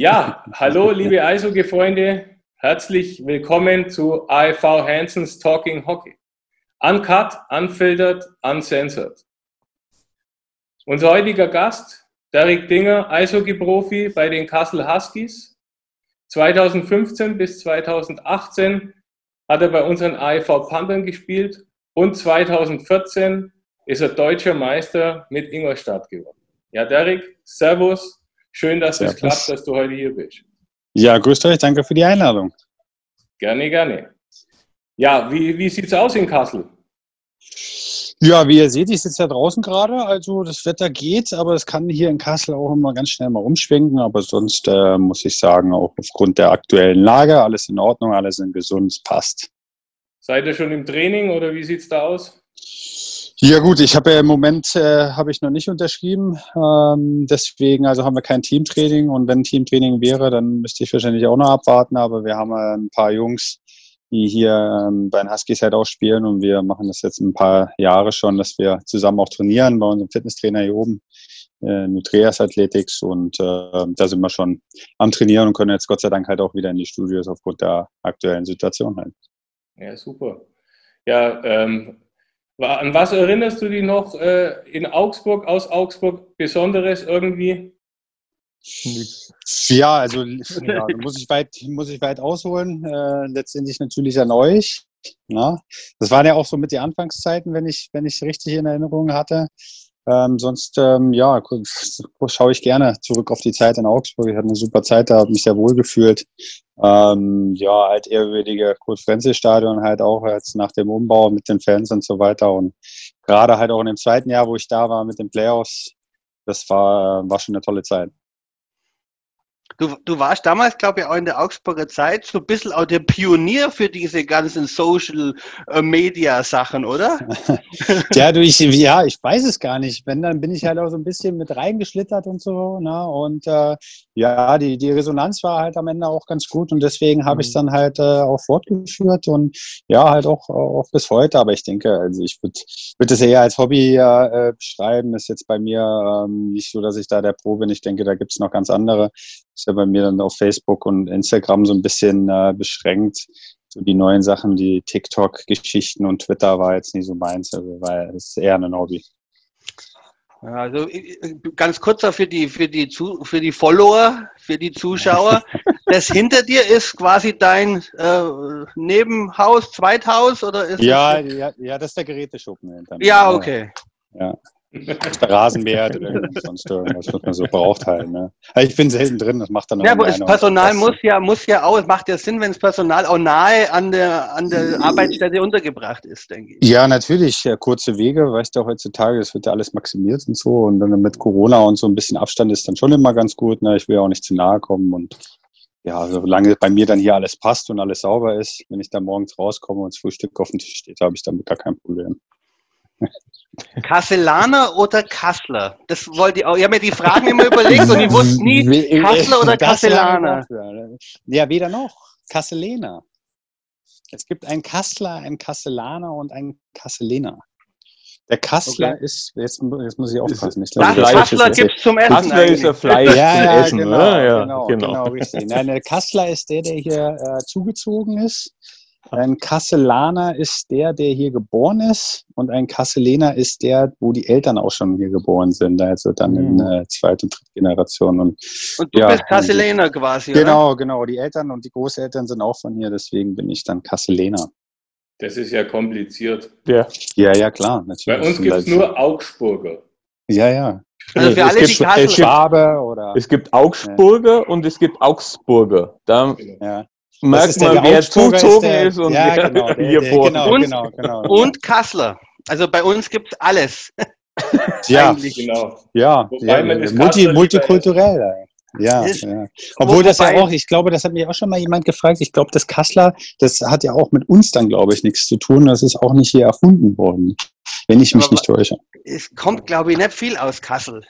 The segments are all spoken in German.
Ja, hallo liebe Eishockey-Freunde, herzlich willkommen zu AFV Hansons Talking Hockey. Uncut, unfiltered, uncensored. Unser heutiger Gast, Derek Dinger, Eishockey-Profi bei den Kassel Huskies. 2015 bis 2018 hat er bei unseren AFV Panthern gespielt und 2014 ist er deutscher Meister mit Ingolstadt geworden. Ja, Derek, Servus, Schön, dass es klappt, dass du heute hier bist. Ja, grüßt euch, danke für die Einladung. Gerne, gerne. Ja, wie, wie sieht es aus in Kassel? Ja, wie ihr seht, ich sitze ja draußen gerade, also das Wetter geht, aber es kann hier in Kassel auch immer ganz schnell mal umschwenken. Aber sonst äh, muss ich sagen, auch aufgrund der aktuellen Lage, alles in Ordnung, alles sind gesund, es passt. Seid ihr schon im Training oder wie sieht es da aus? Ja gut, ich habe ja im Moment äh, habe ich noch nicht unterschrieben, ähm, deswegen also haben wir kein Teamtraining und wenn Teamtraining wäre, dann müsste ich wahrscheinlich auch noch abwarten. Aber wir haben äh, ein paar Jungs, die hier ähm, bei den Huskies halt auch spielen und wir machen das jetzt ein paar Jahre schon, dass wir zusammen auch trainieren bei unserem Fitnesstrainer hier oben, äh, Nutreas Athletics und äh, da sind wir schon am Trainieren und können jetzt Gott sei Dank halt auch wieder in die Studios aufgrund der aktuellen Situation halt. Ja super. Ja. Ähm an was erinnerst du dich noch äh, in Augsburg, aus Augsburg, Besonderes irgendwie? Ja, also ja, muss, ich weit, muss ich weit ausholen. Äh, letztendlich natürlich an euch. Na? Das waren ja auch so mit den Anfangszeiten, wenn ich wenn ich richtig in Erinnerung hatte. Ähm, sonst, ähm, ja, schaue ich gerne zurück auf die Zeit in Augsburg. Ich hatte eine super Zeit da, habe mich sehr wohl gefühlt. Ähm, ja, halt ehrwürdige Kurt-Frenzel-Stadion halt auch jetzt nach dem Umbau mit den Fans und so weiter. Und gerade halt auch in dem zweiten Jahr, wo ich da war mit den Playoffs, das war, war schon eine tolle Zeit. Du, du warst damals, glaube ich, auch in der Augsburger Zeit so ein bisschen auch der Pionier für diese ganzen Social äh, Media Sachen, oder? ja, du, ich, ja, ich weiß es gar nicht. Wenn, dann bin ich halt auch so ein bisschen mit reingeschlittert und so. Ne? Und äh, ja, die, die Resonanz war halt am Ende auch ganz gut und deswegen habe ich es mhm. dann halt äh, auch fortgeführt und ja, halt auch, auch bis heute. Aber ich denke, also ich würde würd das eher als Hobby äh, beschreiben. Ist jetzt bei mir ähm, nicht so, dass ich da der Pro bin. Ich denke, da gibt es noch ganz andere ist ja bei mir dann auf Facebook und Instagram so ein bisschen äh, beschränkt. So die neuen Sachen, die TikTok-Geschichten und Twitter war jetzt nicht so meins, also weil es eher ein Hobby. Also ganz kurz für die, für die, für die Follower, für die Zuschauer. das hinter dir ist quasi dein äh, Nebenhaus, Zweithaus oder ist ja, ja, ja, das ist der Geräteschuppen. Ja, okay. Ja der Rasenmäher oder sonst irgendwas, was man so braucht halt. Ne? ich bin selten drin, das macht dann auch Ja, aber das Personal muss ja, muss ja auch, es macht ja Sinn, wenn das Personal auch nahe an der, an der Arbeitsstätte untergebracht ist, denke ich. Ja, natürlich, ja, kurze Wege, weißt du, heutzutage, das wird ja alles maximiert und so und dann mit Corona und so ein bisschen Abstand ist dann schon immer ganz gut, ne? ich will ja auch nicht zu nahe kommen und ja, solange bei mir dann hier alles passt und alles sauber ist, wenn ich da morgens rauskomme und das Frühstück auf dem Tisch steht, habe ich damit gar kein Problem. Kasselaner oder Kassler? Das wollte ich auch. Ich habe mir die Fragen immer überlegt und ich wusste nie, Kassler oder Kasselaner. Ja, weder noch. Kasselener. Es gibt einen Kassler, einen Kasselaner und einen Kasselener. Der Kassler okay. ist, jetzt, jetzt, muss ich aufpassen. Ich glaube, das Kassler gibt es zum Essen. Kassler ist ja Fleisch ja, zum ja, Essen, genau, oder? Ja, genau, genau. genau richtig. Nein, der Kassler ist der, der hier äh, zugezogen ist. Ein Kasselaner ist der, der hier geboren ist und ein Kasselener ist der, wo die Eltern auch schon hier geboren sind, also dann in mhm. äh, zweite und dritte Generation. Und, und du ja, bist Kasselener quasi, Genau, oder? genau. Die Eltern und die Großeltern sind auch von hier, deswegen bin ich dann Kasselener. Das ist ja kompliziert. Ja, ja, ja klar. Natürlich. Bei uns gibt es nur Augsburger. Ja, ja. Also für alle, es, gibt, es, Schwabe oder es gibt Augsburger ja. und es gibt Augsburger. Da, ja merkt man, wer zuzogen ist, ist, und ja, wer genau, hier der, genau, und, genau, genau, und Kassler. Also bei uns gibt es alles. ja, genau. Ja, ja multi, multikulturell. Ja, ja. Obwohl das ja auch, ich glaube, das hat mich auch schon mal jemand gefragt. Ich glaube, das Kassler, das hat ja auch mit uns dann, glaube ich, nichts zu tun. Das ist auch nicht hier erfunden worden, wenn ich mich Aber nicht täusche. Es kommt, glaube ich, nicht viel aus Kassel.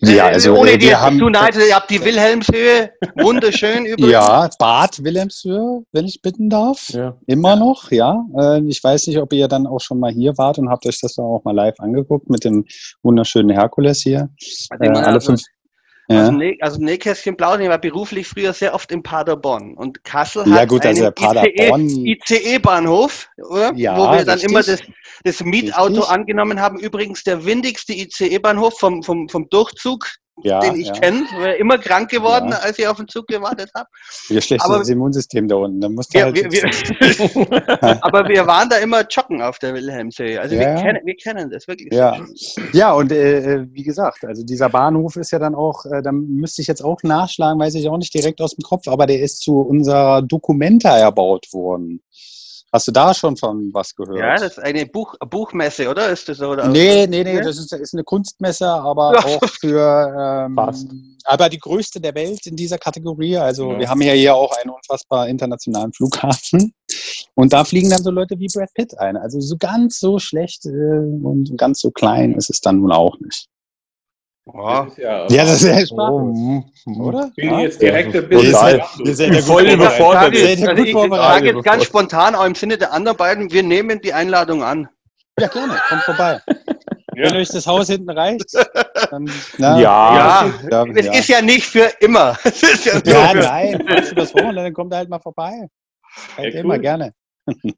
Ja, äh, also ohne äh, wir haben, tun, also, ihr habt die Wilhelmshöhe, wunderschön übrigens. Ja, Bad Wilhelmshöhe, wenn ich bitten darf. Ja. Immer noch, ja. Äh, ich weiß nicht, ob ihr dann auch schon mal hier wart und habt euch das dann auch mal live angeguckt mit dem wunderschönen Herkules hier. Also, alle fünf Ja. Also, Nä also Nähkästchen plaudern, ich war beruflich früher sehr oft in Paderborn und Kassel Ja, hat gut, also einen ICE-Bahnhof, oder? Ja, wo wir dann richtig. immer das, das Mietauto Richtig. angenommen haben. Übrigens der windigste ICE-Bahnhof vom, vom, vom Durchzug, Ja, den ich ja. kenne. Immer krank geworden, Ja. als ich auf den Zug gewartet habe. Ihr schlechtes Aber- Immunsystem da unten. Da musst du Wir, halt wir, wir, aber wir waren da immer joggen auf der Wilhelmshöhe. Also wir, kennen, wir kennen das wirklich. Ja, ja und äh, wie gesagt, also dieser Bahnhof ist ja dann auch, äh, da müsste ich jetzt auch nachschlagen, weiß ich auch nicht direkt aus dem Kopf, aber der ist zu unserer Documenta erbaut worden. Hast du da schon von was gehört? Ja, das ist eine Buch, Buchmesse, oder? Ist das so? Oder? Nee, nee, nee, das ist, ist eine Kunstmesse, aber Ja. auch für, ähm, Fast. aber die größte der Welt in dieser Kategorie. Also Ja. wir haben ja hier auch einen unfassbar internationalen Flughafen und da fliegen dann so Leute wie Brad Pitt ein. Also so ganz so schlecht äh, und ganz so klein ist es dann nun auch nicht. Ja. Das ist ja, Ja, das ist ja Oh, Spaß, mm, oder? bin ich jetzt direkt ein bisschen ihr seid ja Voll gut überfordert. also ich sage jetzt ganz spontan, auch im Sinne der anderen beiden, wir nehmen die Einladung an. Ja, gerne, kommt vorbei. Wenn euch das Haus hinten reicht, dann na, Ja. Ja, ja, es ja. ist ja nicht für immer. Es ist ja Ja, für, nein, machst du das Wochenende, dann kommt er halt mal vorbei. Halt Ja, immer cool. gerne.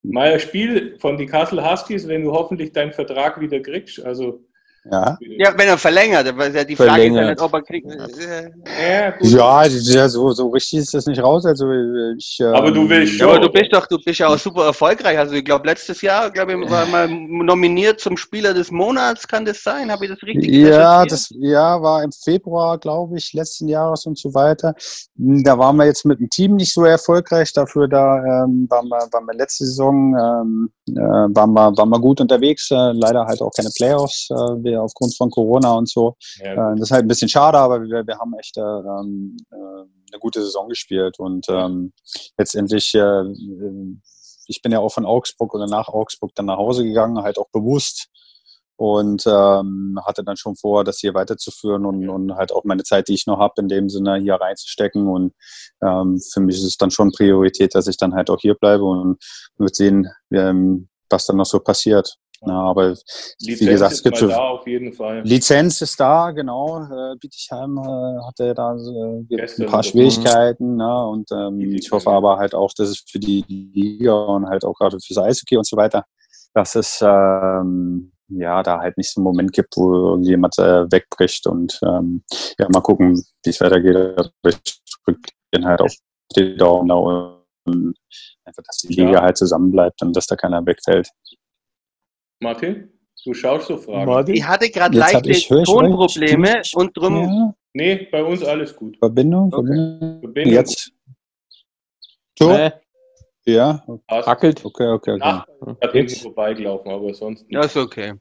Mal ein Spiel von die Kassel Huskies, wenn du hoffentlich deinen Vertrag wieder kriegst. Also, Ja. ja, wenn er verlängert, weil ja die Frage ist ob er kriegt. äh, ja, gut. Ja, ja so, so richtig ist das nicht raus. Also ich, ähm, Aber du willst Ja, aber du bist doch, du bist ja auch super erfolgreich. Also ich glaube letztes Jahr, glaube ich, war mal nominiert zum Spieler des Monats. Kann das sein? Habe ich das richtig Ja, das ja, war im Februar, glaube ich, letzten Jahres und so weiter. Da waren wir jetzt mit dem Team nicht so erfolgreich. Dafür da ähm, waren, wir, waren wir letzte Saison ähm, äh, waren, wir, waren wir gut unterwegs. Äh, leider halt auch keine Playoffs, äh, wir aufgrund von Corona und so. Ja, Äh, das ist halt ein bisschen schade, aber wir, wir haben echt äh, ähm, äh, eine gute Saison gespielt und ähm, letztendlich, ich bin ja auch von Augsburg oder nach Augsburg dann nach Hause gegangen, halt auch bewusst und ähm, hatte dann schon vor, das hier weiterzuführen und, und halt auch meine Zeit, die ich noch habe, in dem Sinne hier reinzustecken und ähm, für mich ist es dann schon Priorität, dass ich dann halt auch hier bleibe und wird sehen, ähm, was dann noch so passiert. Ja, aber Lizenz wie gesagt, es gibt so. Lizenz ist da, genau. Äh, Bietigheim äh, hatte da äh, ein paar. Schwierigkeiten. Ne? Und ähm, ich hoffe aber halt auch, dass es für die Liga und halt auch gerade fürs Eishockey und so weiter, dass es ähm, ja da halt nicht so einen Moment gibt, wo irgendjemand äh, wegbricht. Und ähm, ja, mal gucken, wie es weitergeht. Aber ich drücke den halt auf die Daumen da und einfach, dass die Ja. Liga halt zusammenbleibt und dass da keiner wegfällt. Martin, du schaust so Fragen. Martin? Ich hatte gerade leichte ich- ich? Tonprobleme und drum. Ja, Nee, bei uns alles gut. Verbindung, Okay. Verbindung. Verbindung Jetzt. So? Nee, Ja, passt. hackelt. okay, okay, okay. Nach, hat hinten vorbeigelaufen, aber sonst nicht. Ja, ist okay.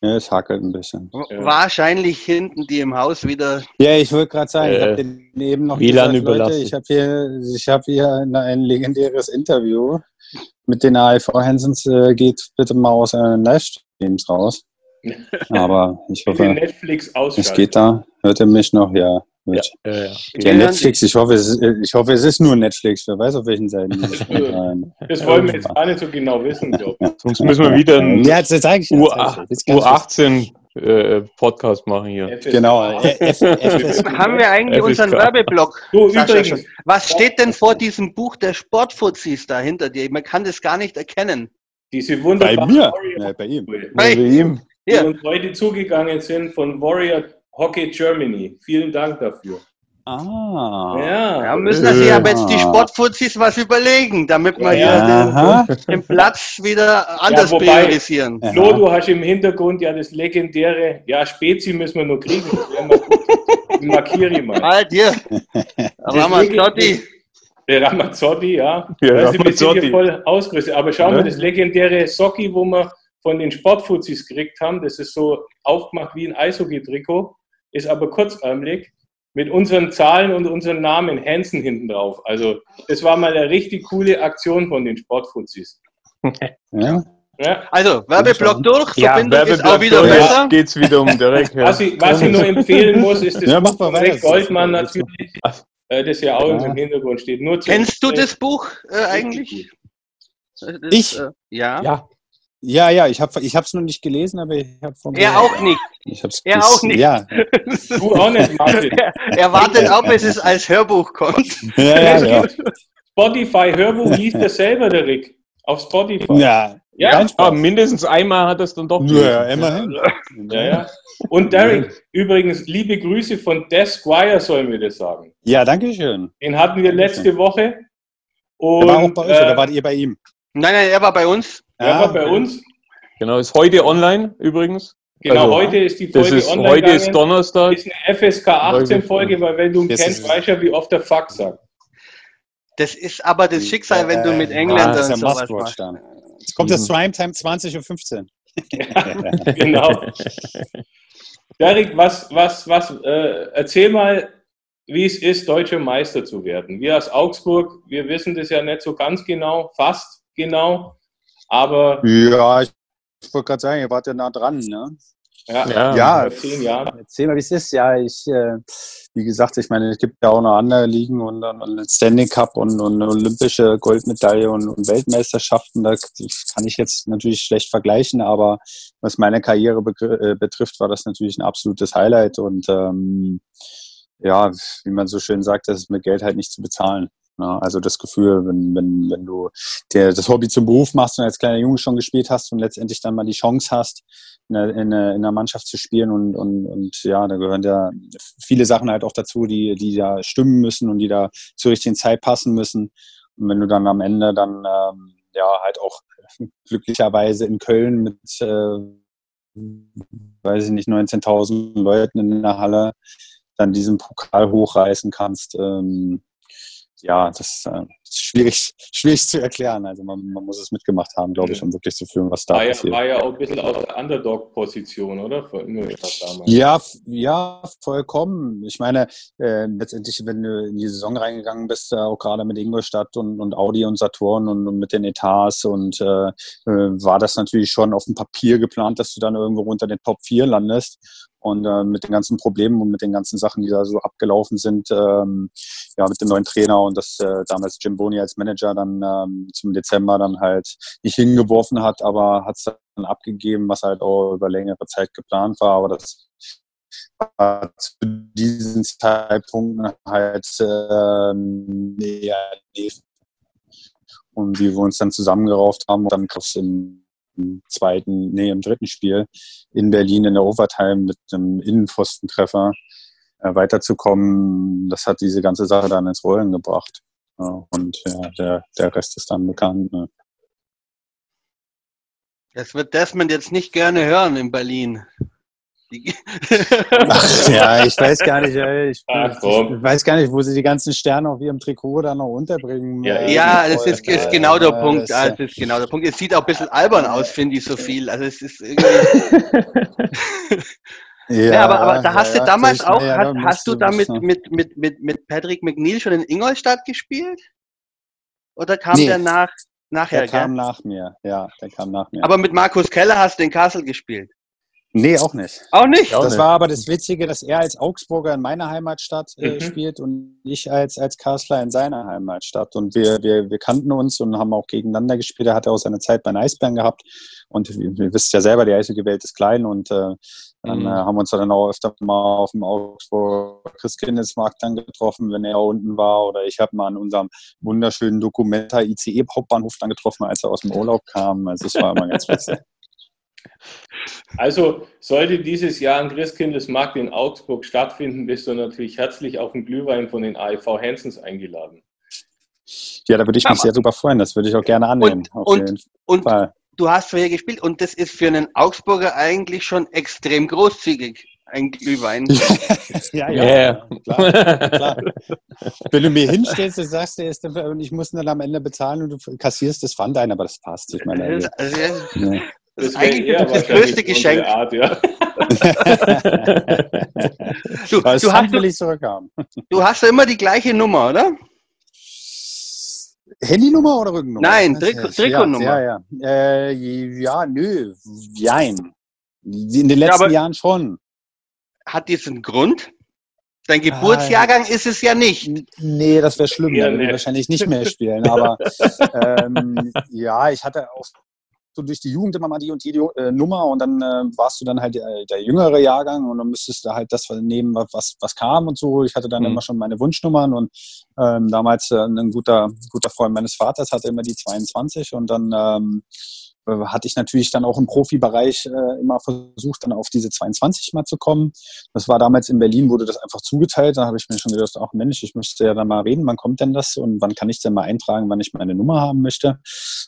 Ja, es hackelt ein bisschen. Ja. Wahrscheinlich hinten die im Haus wieder. Ja, ich wollte gerade sagen, ich Äh, habe den eben noch WLAN gesagt, Leute, überlassen. ich habe hier, ich habe hier ein, ein legendäres Interview mit den AIV Hansens. Äh, geht bitte mal aus euren Livestreams raus. Aber ich hoffe, Netflix es geht da. Hört ihr mich noch? Ja. Gut. ja, ja. Ja, Netflix, ich hoffe, es ist, ich hoffe, es ist nur Netflix. Wer weiß, auf welchen Seiten. die das wollen wir jetzt gar nicht so genau wissen, glaube ich. Sonst müssen wir wieder einen Ja, jetzt zeige ich U- jetzt zeig ich. Jetzt ganz U18 äh, Podcast machen hier. FSK. Genau, F, Haben wir eigentlich FSK. unseren Werbeblock? Übrigens. Was steht denn vor diesem Buch der Sportfuzis da hinter dir? Man kann das gar nicht erkennen. diese bei wunderbare mir. Warrior, Ja, bei ihm. Wie ihm. die uns heute zugegangen sind von Warrior Hockey Germany. Vielen Dank dafür. Ah. Ja, Da müssen wir sich aber jetzt die Sportfuzis was überlegen, damit wir Ja, hier den, den Platz wieder anders wobei- priorisieren. Ja. Flo, du hast im Hintergrund ja das legendäre, ja, Spezi müssen wir noch kriegen. Das mal. Markiere ich mal. Halt hier. Ramazzotti. Der Ramazzotti, ja. Ja, da sind wir sind Ramazzotti. hier voll ausgerüstet. Aber schau mal, Ja. das legendäre Socki, wo wir von den Sportfuzis gekriegt haben, das ist so aufgemacht wie ein Eishockey-Trikot, ist aber kurzärmlich mit unseren Zahlen und unseren Namen Hansen hinten drauf. Also das war mal eine richtig coole Aktion von den Sportfuzis. Ja. Ja. Also, Werbeblock durch, Ja, Verbindung ist auch Werbeblock wieder durch, besser. jetzt geht's wieder um direkt. Ja. Was, ich, was ich nur empfehlen muss, ist das Ja, Buch von. Rick Goldmann natürlich, äh, das ja auch Ja. im Hintergrund steht. Nur Kennst du das Buch äh, eigentlich? Das, Ich? Äh, ja. Ja, Ja, ja, ich habe ich es noch nicht gelesen, aber ich habe von Er auch nicht. Ich hab's Er auch nicht. Ja, Du auch nicht, Martin. Er, er wartet auch, bis es als Hörbuch kommt. ja, ja. ja. Spotify, Hörbuch liest er selber, der Rick. Auf Spotify. ja. Ja. kein Ah, mindestens einmal hat er es dann doch Ja, gelesen. immerhin. Ja, ja. Und Derek, übrigens, liebe Grüße von Des Squire, sollen wir das sagen. Ja, danke schön. Den hatten wir letzte Woche. Und Der war auch bei euch äh, oder wart ihr bei ihm? Nein, nein, er war bei uns. der Ah, war bei uns. Genau, ist heute online übrigens. Genau, Also, heute ist die Das Folge ist, online heute ist gegangen. Donnerstag. ist eine FSK 18 Folge, weil wenn du ihn Das kennst, ist- weißt du ja, wie oft der Fuck sagt. Das ist aber das Schicksal, wenn du mit Engländern ist der sowas machst. Jetzt kommt das Primetime 20.15 Uhr. genau. Derek, was, was, was, äh, erzähl mal, wie es ist, deutscher Meister zu werden. Wir aus Augsburg, wir wissen das ja nicht so ganz genau, fast genau, aber Ja, ich wollte gerade sagen, ihr wart ja nah dran, ne? ja, Ja. Ja. Erzähl mal, wie es ist. Ja, ich, äh, wie gesagt, ich meine, es gibt ja auch noch andere Ligen und, den Standing Cup und, und eine olympische Goldmedaille und, und Weltmeisterschaften. Da das kann ich jetzt natürlich schlecht vergleichen, aber was meine Karriere äh, betrifft, war das natürlich ein absolutes Highlight und ähm, ja, wie man so schön sagt, das ist mit Geld halt nicht zu bezahlen. Ne? Also das Gefühl, wenn, wenn, wenn du dir das Hobby zum Beruf machst und als kleiner Junge schon gespielt hast und letztendlich dann mal die Chance hast, in der, in der, in der Mannschaft zu spielen und, und, und ja, da gehören ja viele Sachen halt auch dazu, die, die da stimmen müssen und die da zur richtigen Zeit passen müssen. Und wenn du dann am Ende dann ähm, ja halt auch glücklicherweise in Köln mit, äh, weiß ich nicht, 19.000 Leuten in der Halle dann diesen Pokal hochreißen kannst, ähm, ja, das äh, ist schwierig, schwierig zu erklären. Also man, man muss es mitgemacht haben, glaube ich, um wirklich zu fühlen, was da War ja, passiert. war ja auch ein bisschen aus der Underdog-Position, oder? Von Ingolstadt damals. Ja, ja, vollkommen. Ich meine, äh, letztendlich, wenn du in die Saison reingegangen bist, äh, auch gerade mit Ingolstadt und, und Audi und Saturn und, und mit den Etats und äh, äh, war das natürlich schon auf dem Papier geplant, dass du dann irgendwo unter den Top 4 landest. Und äh, mit den ganzen Problemen und mit den ganzen Sachen, die da so abgelaufen sind, ähm, ja, mit dem neuen Trainer und dass äh, damals Jim Boni als Manager dann ähm, zum Dezember dann halt nicht hingeworfen hat, aber hat es dann abgegeben, was halt auch über längere Zeit geplant war. Aber das war zu diesen Zeitpunkten halt ähm, nicht. Und wie wir uns dann zusammengerauft haben und dann im zweiten, nee, im dritten Spiel in Berlin in der Overtime mit einem Innenpfostentreffer äh, weiterzukommen, das hat diese ganze Sache dann ins Rollen gebracht. Ja, und ja, der, der Rest ist dann bekannt. Ne? Das wird Desmond jetzt nicht gerne hören in Berlin. Ach, ja, ich weiß gar nicht, ey, ich, Ach, ich weiß gar nicht, wo sie die ganzen Sterne auf ihrem Trikot da noch unterbringen. Ja, äh, ja, das ist, ist genau der äh, Punkt. das, Ja, äh, das ist genau der Punkt. Es sieht auch ein bisschen albern aus, finde ich, so viel. Also es ist irgendwie. Ja, aber, aber da hast ja, du damals auch, ja, hast, hast du damit mit, mit, mit, mit Patrick McNeil schon in Ingolstadt gespielt? Oder kam Nee. der nach, nachher? Der kam gell? nach mir, ja, der kam nach mir. Aber mit Markus Keller hast du in Kassel gespielt. Nee, auch nicht. Auch nicht? Auch das nicht. war aber das Witzige, dass er als Augsburger in meiner Heimatstadt äh, Mhm. spielt und ich als, als Kassler in seiner Heimatstadt. Und wir, wir, wir kannten uns und haben auch gegeneinander gespielt. Er hatte auch seine Zeit bei den Eisbären gehabt. Und ihr, ihr wisst ja selber, die Eishockey-Welt ist klein. Und äh, dann Mhm. äh, haben wir uns dann auch öfter mal auf dem Augsburger Christkindlesmarkt dann getroffen, wenn er unten war. Oder ich habe mal an unserem wunderschönen Dokumenta ICE-Hauptbahnhof dann getroffen, als er aus dem Urlaub kam. Also es war immer ganz witzig. Also sollte dieses Jahr ein Christkindlesmarkt in Augsburg stattfinden, bist du natürlich herzlich auf den Glühwein von den AIV Hansens eingeladen. Ja, da würde ich mich Ja, sehr drüber freuen. Das würde ich auch gerne annehmen. Und- auf und- jeden Und du hast vorher gespielt und das ist für einen Augsburger eigentlich schon extrem großzügig, ein Glühwein. ja, Ja. klar, klar. Wenn du mir hinstellst und sagst, der ist, und ich muss ihn dann am Ende bezahlen und du kassierst das Pfand ein, aber das passt. Ich meine, also, ja. Das Eigentlich eher ist das das größte Geschenk. Art, ja. du, das du, hast, will ich zurückhaben. du hast ja immer die gleiche Nummer, oder? Handynummer oder Rückennummer? Nein, das? Trikotnummer. Ja, ja. Ja, äh, ja nö, jein. In den letzten aber- Jahren schon. Hat dies einen Grund? Dein Geburtsjahrgang ist es ja nicht. Nee, das wäre schlimm. Ja, Da würde ich nee. wahrscheinlich nicht mehr spielen. Aber ähm, ja, ich hatte auch du durch die Jugend immer mal die und die äh, Nummer und dann äh, warst du dann halt der, der, jüngere Jahrgang und dann müsstest du halt das nehmen, was, was kam und so. Ich hatte dann mhm. immer schon meine Wunschnummern und ähm, damals äh, ein guter, guter Freund meines Vaters hatte immer die 22 und dann ähm, äh, hatte ich natürlich dann auch im Profibereich äh, immer versucht, dann auf diese 22 mal zu kommen. Das war damals in Berlin, wurde das einfach zugeteilt. Da habe ich mir schon gedacht, ach Mensch, ich müsste ja dann mal reden, wann kommt denn das und wann kann ich denn mal eintragen, wann ich meine Nummer haben möchte.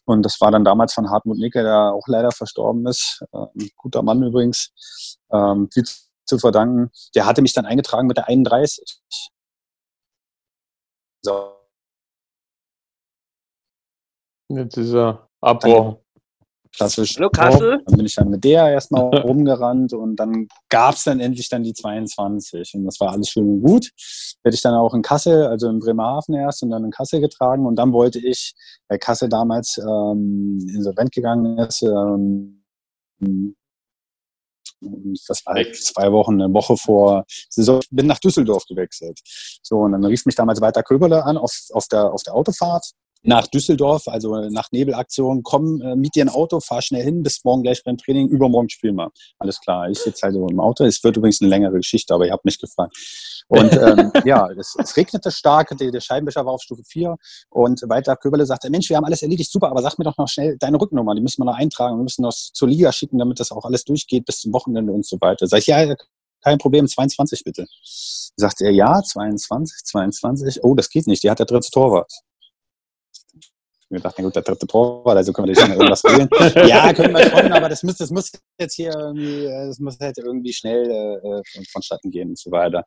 Und das war dann damals von Hartmut Nicke, der auch leider verstorben ist. Äh, ein guter Mann übrigens. Ähm, viel zu verdanken. Der hatte mich dann eingetragen mit der 31. So. Jetzt ist er abbrochen klassisch. Hallo Kassel. Dann bin ich dann mit der erstmal rumgerannt und dann gab es dann endlich dann die 22 und das war alles schön und gut. Werde ich dann auch in Kassel, also in Bremerhaven erst und dann in Kassel getragen und dann wollte ich, weil Kassel damals ähm, insolvent gegangen ist, ähm, das war halt zwei Wochen, eine Woche vor Saison, bin nach Düsseldorf gewechselt. So, und dann rief mich damals weiter Köberle an auf, auf, der, auf der Autofahrt nach Düsseldorf, also nach Nebelaktion, komm, äh, miet dir ein Auto, fahr schnell hin, bis morgen gleich beim Training, übermorgen spielen wir. Alles klar, ich sitze halt so im Auto. Es wird übrigens eine längere Geschichte, aber ihr habt mich gefragt. Und ähm, ja, es, es, regnete stark, der, der Scheibenwischer war auf Stufe 4 und weiter Köberle sagte, Mensch, wir haben alles erledigt, super, aber sag mir doch noch schnell deine Rücknummer, die müssen wir noch eintragen, wir müssen noch zur Liga schicken, damit das auch alles durchgeht bis zum Wochenende und so weiter. Sag ich, ja, kein Problem, 22 bitte. Sagt er, ja, 22, 22, oh, das geht nicht, die hat der dritte Torwart mir gedacht, na gut, der dritte Torwart, also können wir nicht irgendwas wählen. ja, können wir schon, aber das muss, das muss jetzt hier irgendwie, äh, das muss halt irgendwie schnell äh, vonstatten gehen und so weiter.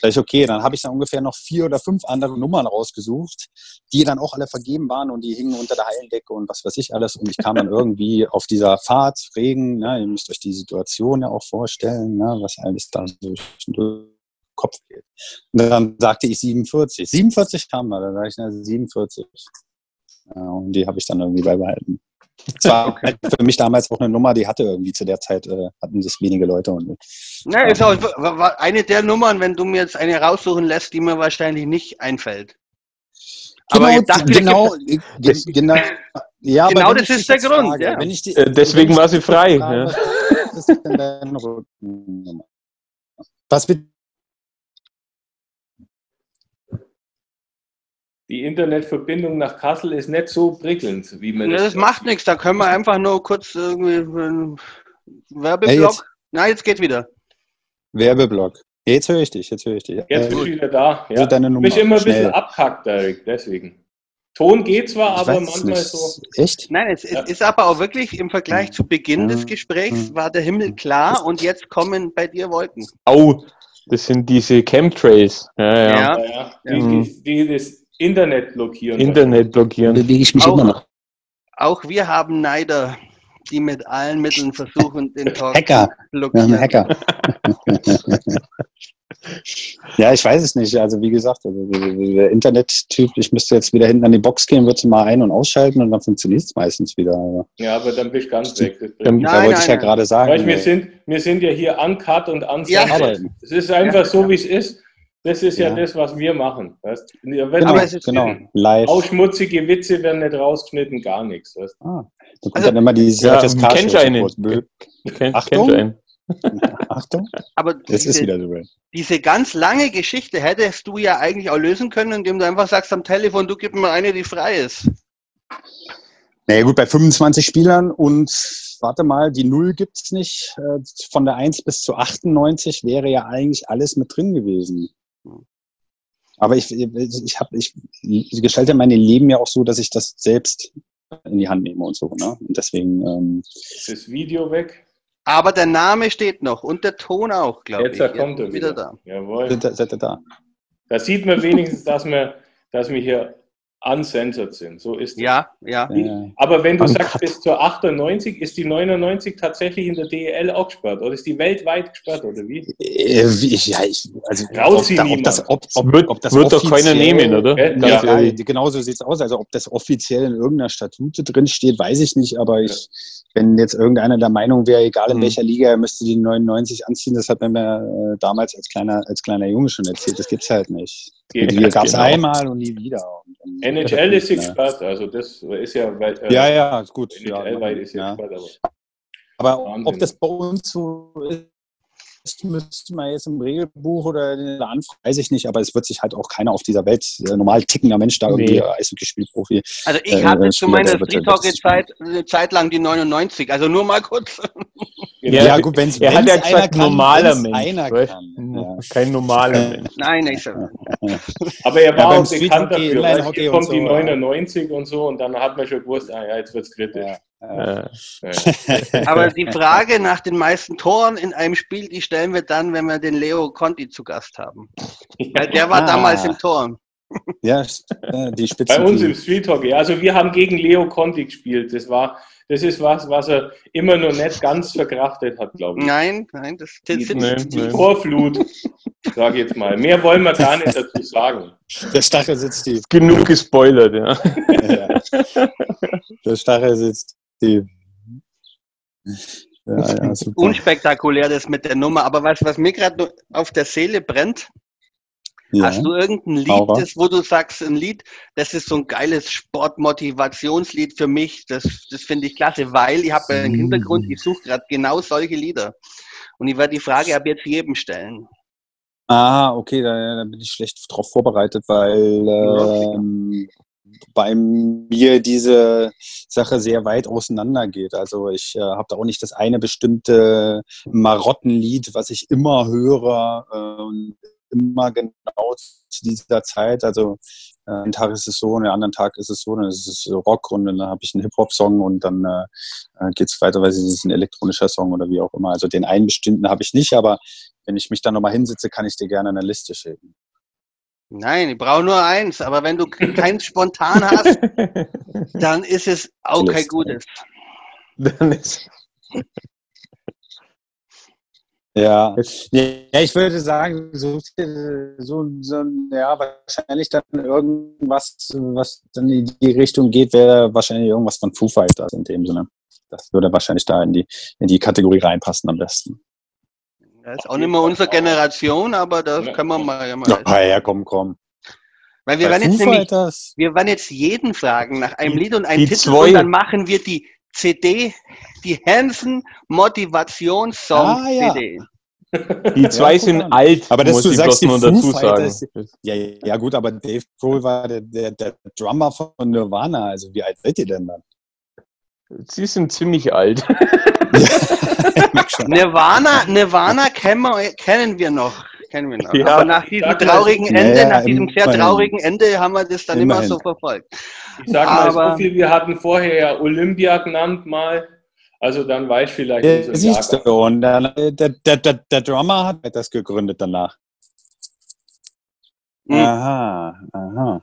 Da ich, okay, dann habe ich dann ungefähr noch vier oder fünf andere Nummern rausgesucht, die dann auch alle vergeben waren und die hingen unter der Hallendecke und was weiß ich alles. Und ich kam dann irgendwie auf dieser Fahrt, Regen, ne, ihr müsst euch die Situation ja auch vorstellen, ne, was alles da so durch Kopf geht. Und dann sagte ich 47. 47 kam da, da sage ich, na, 47. Und die habe ich dann irgendwie beibehalten. Das war okay. Halt für mich damals auch eine Nummer, die hatte irgendwie zu der Zeit, äh, hatten das wenige Leute. Und, ja, ist auch eine der Nummern, wenn du mir jetzt eine raussuchen lässt, die mir wahrscheinlich nicht einfällt. Genau, aber dachte, genau, genau, ja, genau das ist der Grund. Frage, ja. die, äh, Deswegen war sie frei. Frage, ja. Was wird die Internetverbindung nach Kassel ist nicht so prickelnd, wie man das. Das macht nichts, da können wir einfach nur kurz irgendwie einen Werbeblock. Hey, jetzt. Na, jetzt geht wieder. Werbeblock. Jetzt höre ich dich, jetzt höre ich dich. Jetzt bist du wieder da. Ja. Deine Nummer. Bist immer ein bisschen abkackt, Derek, deswegen. Ton geht zwar, ich aber manchmal nicht. so. Echt? Nein, es, ja. ist aber auch wirklich im Vergleich zu Beginn des Gesprächs war der Himmel klar und jetzt kommen bei dir Wolken. Au, das sind diese Chemtrails. Ja, ja. ja. ja. Die, die, die, das Internet blockieren. Internet blockieren. Bewege ich mich auch, immer noch. Auch wir haben Neider, die mit allen Mitteln versuchen, den Talk Hacker. zu blockieren. Ja, Hacker. ja, ich weiß es nicht. Also wie gesagt, also der Internettyp, ich müsste jetzt wieder hinten an die Box gehen, würde mal ein- und ausschalten und dann funktioniert es meistens wieder. Ja, aber dann bist du ganz weg. Dann, da wollte nein, ich ja gerade sagen. Weil wir, sind, wir sind ja hier uncut und uncut. Ja. Es ist einfach ja. so, wie es ist. Das ist ja, ja, das, was wir machen. Weißt? Genau, genau. Live. Ausschmutzige Witze werden nicht rausgeschnitten, gar nichts. Weißt? Ah, da kommt also, dann immer die ja, kennt einen. Achtung. Achtung. Aber das diese, ist wieder so. Diese ganz lange Geschichte hättest du ja eigentlich auch lösen können, indem du einfach sagst am Telefon, du gib mir eine, die frei ist. Naja gut, bei 25 Spielern und warte mal, die Null gibt es nicht. Äh, von der 1 bis zu 98 wäre ja eigentlich alles mit drin gewesen. Aber ich, ich, hab, ich, gestalte mein Leben ja auch so, dass ich das selbst in die Hand nehme und so. Ne? Und deswegen. Ähm, ist das Video weg? Aber der Name steht noch und der Ton auch, glaube ich. Jetzt kommt er wieder. wieder da. Jawohl. Seid ihr da? Da sieht man wenigstens, dass wir, dass wir hier uncensored sind. So ist es. Ja, ja. Aber wenn du Uncut. sagst, bis zur 98, ist die 99 tatsächlich in der DEL auch gesperrt? Oder ist die weltweit gesperrt, oder wie? Äh, ja, ich, also Traut sie ob, ob, das, ob, ob, wird, ob das wird doch keiner nehmen, oder? Ja, ja, genau so sieht es aus. Also ob das offiziell in irgendeiner Statute drin steht, weiß ich nicht, aber ich wenn jetzt irgendeiner der Meinung wäre, egal in Mhm. welcher Liga, er müsste die 99 anziehen, das hat man mir äh, damals als kleiner, als kleiner Junge schon erzählt. Das gibt's halt nicht. Geht Die gab es genau. einmal und nie wieder. Und, und NHL ist. Expert, also das ist ja. weil, äh, Ja, ja, ist gut. Ja, NHL-weit ist ja. Expert, aber. Aber ob das bei uns so ist, müsste man jetzt im Regelbuch oder in der Anfrage, weiß ich nicht, aber es wird sich halt auch keiner auf dieser Welt, äh, normal tickender Mensch da irgendwie Nee. äh, Eishockey spielt, Profi. Also ich Äh, hatte äh, zu meiner wird- wird Hockey sich- Zeit eine Zeit lang die 99. Also nur mal kurz. Genau. Ja, gut, wenn es ja gesagt, normaler wenn's Mensch. Einer kann, ja. Kein normaler Mensch. Nein, nicht so. Aber er Ja, war beim auch bekannt dafür. Hockey kommt die so, ja. 99 und so und dann hat man schon gewusst, ah ja, jetzt wird's kritisch. Ja. Äh, Ja. Aber die Frage nach den meisten Toren in einem Spiel, die stellen wir dann, wenn wir den Leo Conti zu Gast haben. Weil der war Ah. damals im Tor. Ja, äh, die Bei Spitzen. uns im Street Hockey. Also wir haben gegen Leo Conti gespielt. Das war, das ist was, was er immer noch nicht ganz verkraftet hat, glaube ich. Nein, nein, das das Die, Nee, die nee. Torflut, sage ich jetzt mal. Mehr wollen wir gar nicht dazu sagen. der Stachel sitzt tief. genug gespoilert, ja. Ja. Der Stachel sitzt tief. Ja, ja, unspektakulär das mit der Nummer. Aber was, was mir gerade auf der Seele brennt, Ja. hast du irgendein Lied, das, wo du sagst, ein Lied, das ist so ein geiles Sportmotivationslied für mich. Das, das finde ich klasse, weil ich habe einen. Hintergrund, ich suche gerade genau solche Lieder. Und ich werde die Frage ab jetzt jedem stellen. Ah, okay, da, da bin ich schlecht drauf vorbereitet, weil ähm, bei mir diese Sache sehr weit auseinander geht. Also ich äh, habe da auch nicht das eine bestimmte Marottenlied, was ich immer höre äh, und immer genau zu dieser Zeit. Also äh, einen Tag ist es so, und den anderen Tag ist es so, dann ist es Rock und dann habe ich einen Hip-Hop-Song und dann äh, geht es weiter, weil es ist ein elektronischer Song oder wie auch immer. Also den einen bestimmten habe ich nicht, aber wenn ich mich dann nochmal hinsitze, kann ich dir gerne eine Liste schicken. Nein, ich brauche nur eins, aber wenn du keins spontan hast, dann ist es auch kein Liste. gutes. Dann ist, Ja. ja, ich würde sagen, so, so, so ja, wahrscheinlich dann irgendwas, was dann in die Richtung geht, wäre wahrscheinlich irgendwas von Foo Fighters in dem Sinne. Das würde wahrscheinlich da in die, in die Kategorie reinpassen am besten. Das ist auch nicht mehr unsere Generation, aber das Ja. können wir mal. Ja, mal Ja, ja, komm, komm. Weil wir Bei werden jetzt nämlich Wir werden jetzt jeden fragen nach einem Die- Lied und einem die Titel zwei- und dann machen wir die CD, die Hansen Motivationssong Ah, ja. CD. die zwei guck sind alt, Aber dass muss du sagst, bloß nur die dazu sagen. Ja, ja, gut, aber Dave Grohl war der, der, der Drummer von Nirvana. Also wie alt seid ihr denn dann? Sie sind ziemlich alt. Nirvana, Nirvana kennen wir, kennen wir noch. Kennen wir noch. Ja. Aber nach diesem Sag mal, traurigen ja, Ende, ja, nach diesem sehr traurigen Ende haben wir das dann immer Immerhin. so verfolgt. Ich sage mal Aber- so viel, wir hatten vorher ja Olympia genannt mal. Also dann weiß ich vielleicht Ja, siehst du, und dann, äh, der, der, der, der Drummer hat das gegründet danach. Hm. Aha, aha.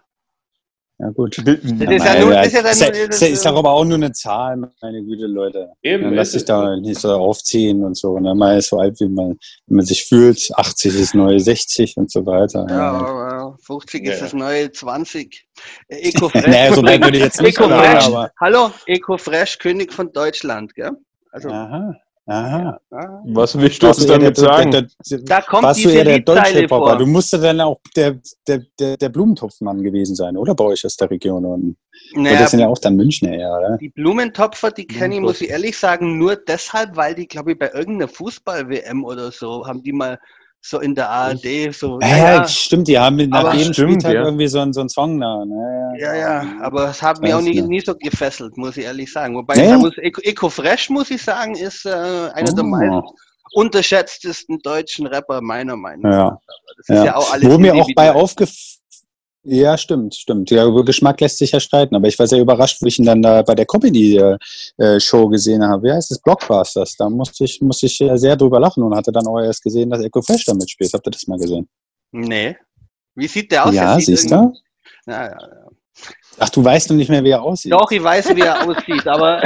Ja, gut. Das ist ja nur, das ist ja ist, ja- ist, ja- ist das, doch aber auch nur eine Zahl, meine Güte, Leute. Eben, Dann lass dich ist- da nicht so aufziehen und so. Und dann mal so alt, wie man, wie man sich fühlt. 80 ist neue 60 und so weiter. ja, aber 50 ist Ja. das neue 20. Äh, Ecofresh. naja, so weit würde ich jetzt nicht sagen, Ecofresh. aber. Hallo, Ecofresh, König von Deutschland, gell? Also, Aha, aha. ah, Was willst du uns damit der- sagen? der- der- da kommt Warst du eher der deutsche vor. Du musst dann auch der, der, der, der Blumentopfmann gewesen sein, oder? Bei euch aus der Region. Und, Naja, das sind ja auch dann Münchner eher, oder? Die Blumentopfer, die kenne ich, muss ich ehrlich sagen, nur deshalb, weil die, glaube ich, bei irgendeiner Fußball-WM oder so, haben die mal so in der ARD so, Ja, ja, ja, stimmt, die haben nach Aber- jedem Stimmt, Spieltag ja. irgendwie so, einen- so einen Song da. Ne? ja, ja, aber es hat mich auch nie, nicht. nie so gefesselt, muss ich ehrlich sagen. Wobei Nee? muss, Eco, Ecofresh, muss ich sagen, ist äh, einer der Oh. meist unterschätztesten deutschen Rapper meiner Meinung nach. Ja. Das ist ja, Ja. auch alles Wo mir auch bei individuell. Ja, stimmt, stimmt. Ja, über Geschmack lässt sich ja streiten, aber ich war sehr überrascht, wo ich ihn dann da bei der Comedy-Show gesehen habe. Wie heißt das? Blockbusters. Da musste ich, musste ich äh, sehr drüber lachen und hatte dann auch erst gesehen, dass Echo Fresh da mitspielt. Habt ihr das mal gesehen? Nee. Wie sieht der aus? ja, siehst du? Ja, ja, ja. Ach, du weißt noch nicht mehr, wie er aussieht. Doch, ich weiß, wie er aussieht, aber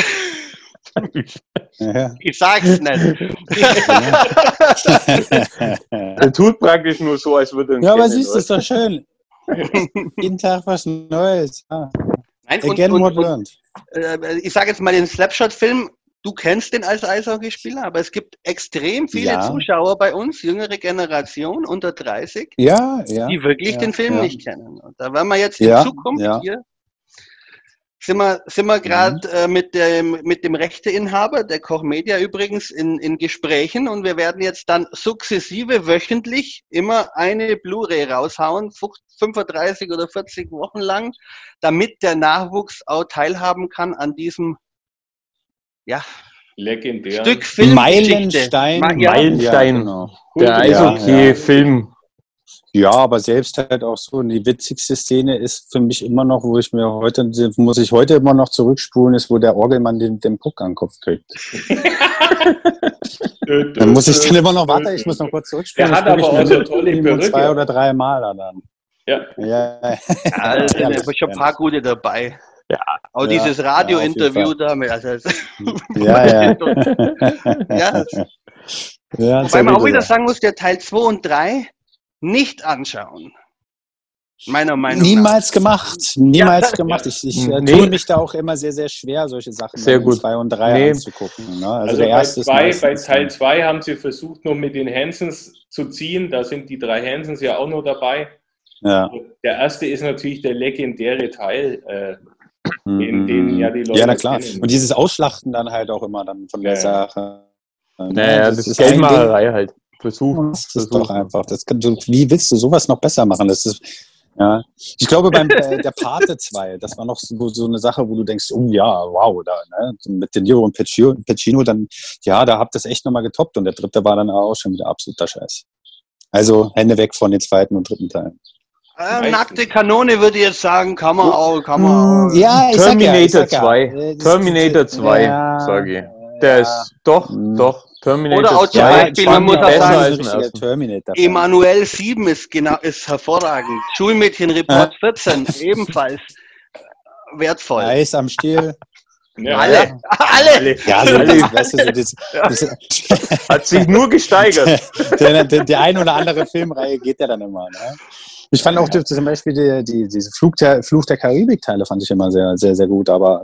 Ja. ich sag's nicht. Er tut praktisch nur so, als würde er ja, aber siehst du, ist doch schön. Jeden Tag was Neues. Nein, und, Again und, what learned. äh, ich sage jetzt mal den Slapshot-Film, du kennst den als Eishockeyspieler, aber es gibt extrem viele Ja. Zuschauer bei uns, jüngere Generation unter 30, Ja, die wirklich den Film nicht kennen. Und da werden wir jetzt in Zukunft hier, sind wir, sind wir gerade äh, mit, dem, mit dem Rechteinhaber, der Koch Media übrigens, in, in Gesprächen und wir werden jetzt dann sukzessive wöchentlich immer eine Blu-ray raushauen, 35 oder 40 Wochen lang, damit der Nachwuchs auch teilhaben kann an diesem ja, Legendär. Stück Filmgeschichte. Meilenstein. Ma- ja. Meilenstein. Ja, genau. Der Ja, Eishockey-Film. Ja, aber selbst halt auch so, die witzigste Szene ist für mich immer noch, wo ich mir heute, muss ich heute immer noch zurückspulen, ist, wo der Orgelmann den, den Puck an den Kopf kriegt. Dann muss ich dann immer noch, warte, ich muss noch kurz zurückspulen. Der hat aber auch so tolle Perücke. Zwei oder drei Mal dann. Ja. Ja, Ja, da sind schon ein paar gute dabei. Ja. Auch Ja, dieses ja, Radio-Interview auf jeden da. mit- Also, ja, ja. ja, ja wobei man auch wieder wieder sagen muss, der Teil 2 und 3 nicht anschauen. Meiner Meinung nach. Niemals gemacht, niemals Ja. gemacht. Ich, ich äh, Nee. tue mich da auch immer sehr, sehr schwer, solche Sachen Sehr in gut. zwei und drei Nee. anzugucken. Ne? Also, Also, der bei, erste ist zwei, bei Teil dann- 2 haben sie versucht, noch mit den Hansons zu ziehen. Da sind die drei Hansons ja auch noch dabei. Ja. Der erste ist natürlich der legendäre Teil. Äh, Mhm. Den- den ja die Leute ja, na klar. kennen. Und dieses Ausschlachten dann halt auch immer dann von der Ja, ja. Sache. Naja, das, ist ein Geldmacherei halt. Versuch. Das ist Versuch. doch einfach. Das kann, du, wie willst du sowas noch besser machen? Das ist, ja. Ich glaube, beim äh, der Pate 2, das war noch so, so eine Sache, wo du denkst, oh ja, wow, da, ne? mit De Niro und Pacino, Pacino, dann, ja, da habt ihr es echt nochmal getoppt. Und der dritte war dann auch schon wieder absoluter Scheiß. Also Hände weg von den zweiten und dritten Teilen. Äh, nackte Kanone würde ich jetzt sagen, kann man auch, kann man auch. Mm, Ja, ich sag ja, ich Terminator sag ja, 2. äh, das- Terminator das- 2, ja, sage ich. Der ja. ist doch, Mhm. doch. Terminator Oder auch 2 zum Beispiel, man muss auch sagen. Terminator. Emanuel 7 ist genau, ist hervorragend. Schulmädchenreport 14, ebenfalls wertvoll. Eis am Stiel. ja, Alle, alle. Ja, so, Alle. das, weißt du, so das, das, Hat sich nur gesteigert. der, der, die ein oder andere Filmreihe geht ja dann immer. Ne? Ich fand auch die, zum Beispiel die, die, diese Fluch der, Fluch der Karibik-Teile fand ich immer sehr, sehr, sehr gut, aber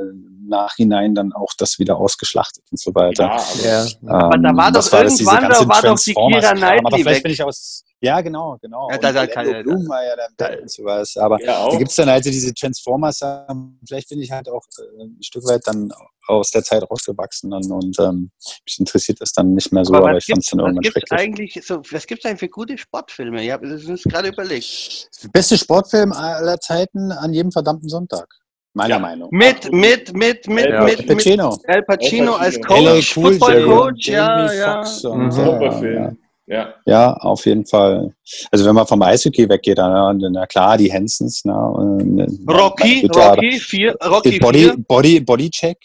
Nachhinein dann auch das wieder ausgeschlachtet und so weiter. Ja, aber. Aber da war Ähm, doch das das, diese irgendwann, da ganze war doch die Aber Knightley vielleicht weg. bin ich aus. Ja, genau, genau. Ja, Und da- da kann- war ja dann und sowas. Aber ja da gibt es dann halt so diese Transformers, ähm, vielleicht bin ich halt auch äh, ein Stück weit dann aus der Zeit rausgewachsen dann und ähm, mich interessiert das dann nicht mehr so, aber, Aber ich was fand es dann was irgendwann gibt's schrecklich. eigentlich so, was gibt's eigentlich für gute Sportfilme? Ich habe das uns gerade überlegt. Beste Sportfilm aller Zeiten an jedem verdammten Sonntag. Meiner Ja. Meinung. Mit, mit, mit, mit, Ja. mit, mit Pacino. Al Pacino als Coach, Cool Football Coach, ja, ja. Mhm. ja, Film. Ja. Ja, auf jeden Fall. Also wenn man vom Eishockey weggeht, dann, na klar, die Hansons. Na, und, äh, Rocky, Rocky 4, Rocky Body, 4. Body, Bodycheck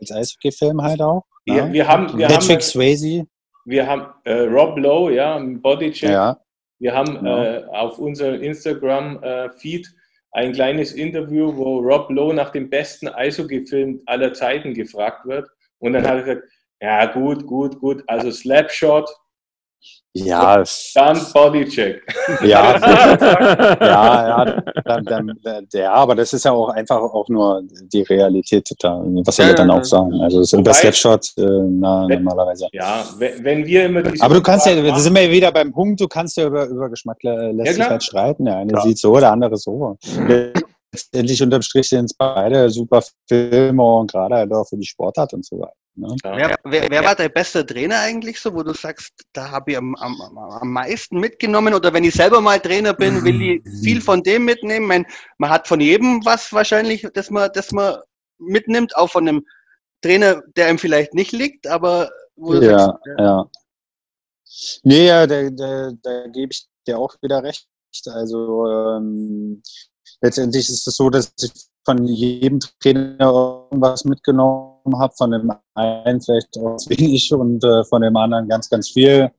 als Eishockey-Film halt auch. Wir, Ja. wir haben, wir Patrick haben, Swayze. wir haben äh, Rob Lowe, ja, Bodycheck. Ja. Wir haben Genau. äh, auf unserem Instagram-Feed ein kleines Interview, wo Rob Lowe nach dem besten Eishockey-Film aller Zeiten gefragt wird. Und dann hat er gesagt, ja gut, gut, gut, also Slapshot, Ja, dann Bodycheck. ja, ja, ja, dann, dann, ja, aber das ist ja auch einfach auch nur die Realität da. Was soll Ja, er dann auch sagen? Also das Wobei- Slapshot äh, na, Wenn- normalerweise. Ja, wenn, wenn wir immer diese Aber du kannst ja, da sind wir wieder beim Punkt, du kannst ja über, über Geschmack äh, lässt Ja, sich halt streiten. Der eine sieht so, der andere so. Letztendlich unterm Strich sind es beide super Filme und gerade halt auch für die Sportart und so weiter. Ne? Ja. Wer, wer, wer war dein bester Trainer eigentlich so, wo du sagst, da habe ich am, am, am- meisten mitgenommen? Oder wenn ich selber mal Trainer bin, will ich viel von dem mitnehmen? Man, man hat von jedem was wahrscheinlich, das man, das man mitnimmt, auch von einem Trainer, der ihm vielleicht nicht liegt, aber wo du Ja, sagst, ja. Nee, ja, da, da, da gebe ich dir auch wieder recht. Also ähm, letztendlich ist es so, dass ich von jedem Trainer irgendwas mitgenommen habe, von dem einen vielleicht auch wenig und äh, von dem anderen ganz, ganz viel.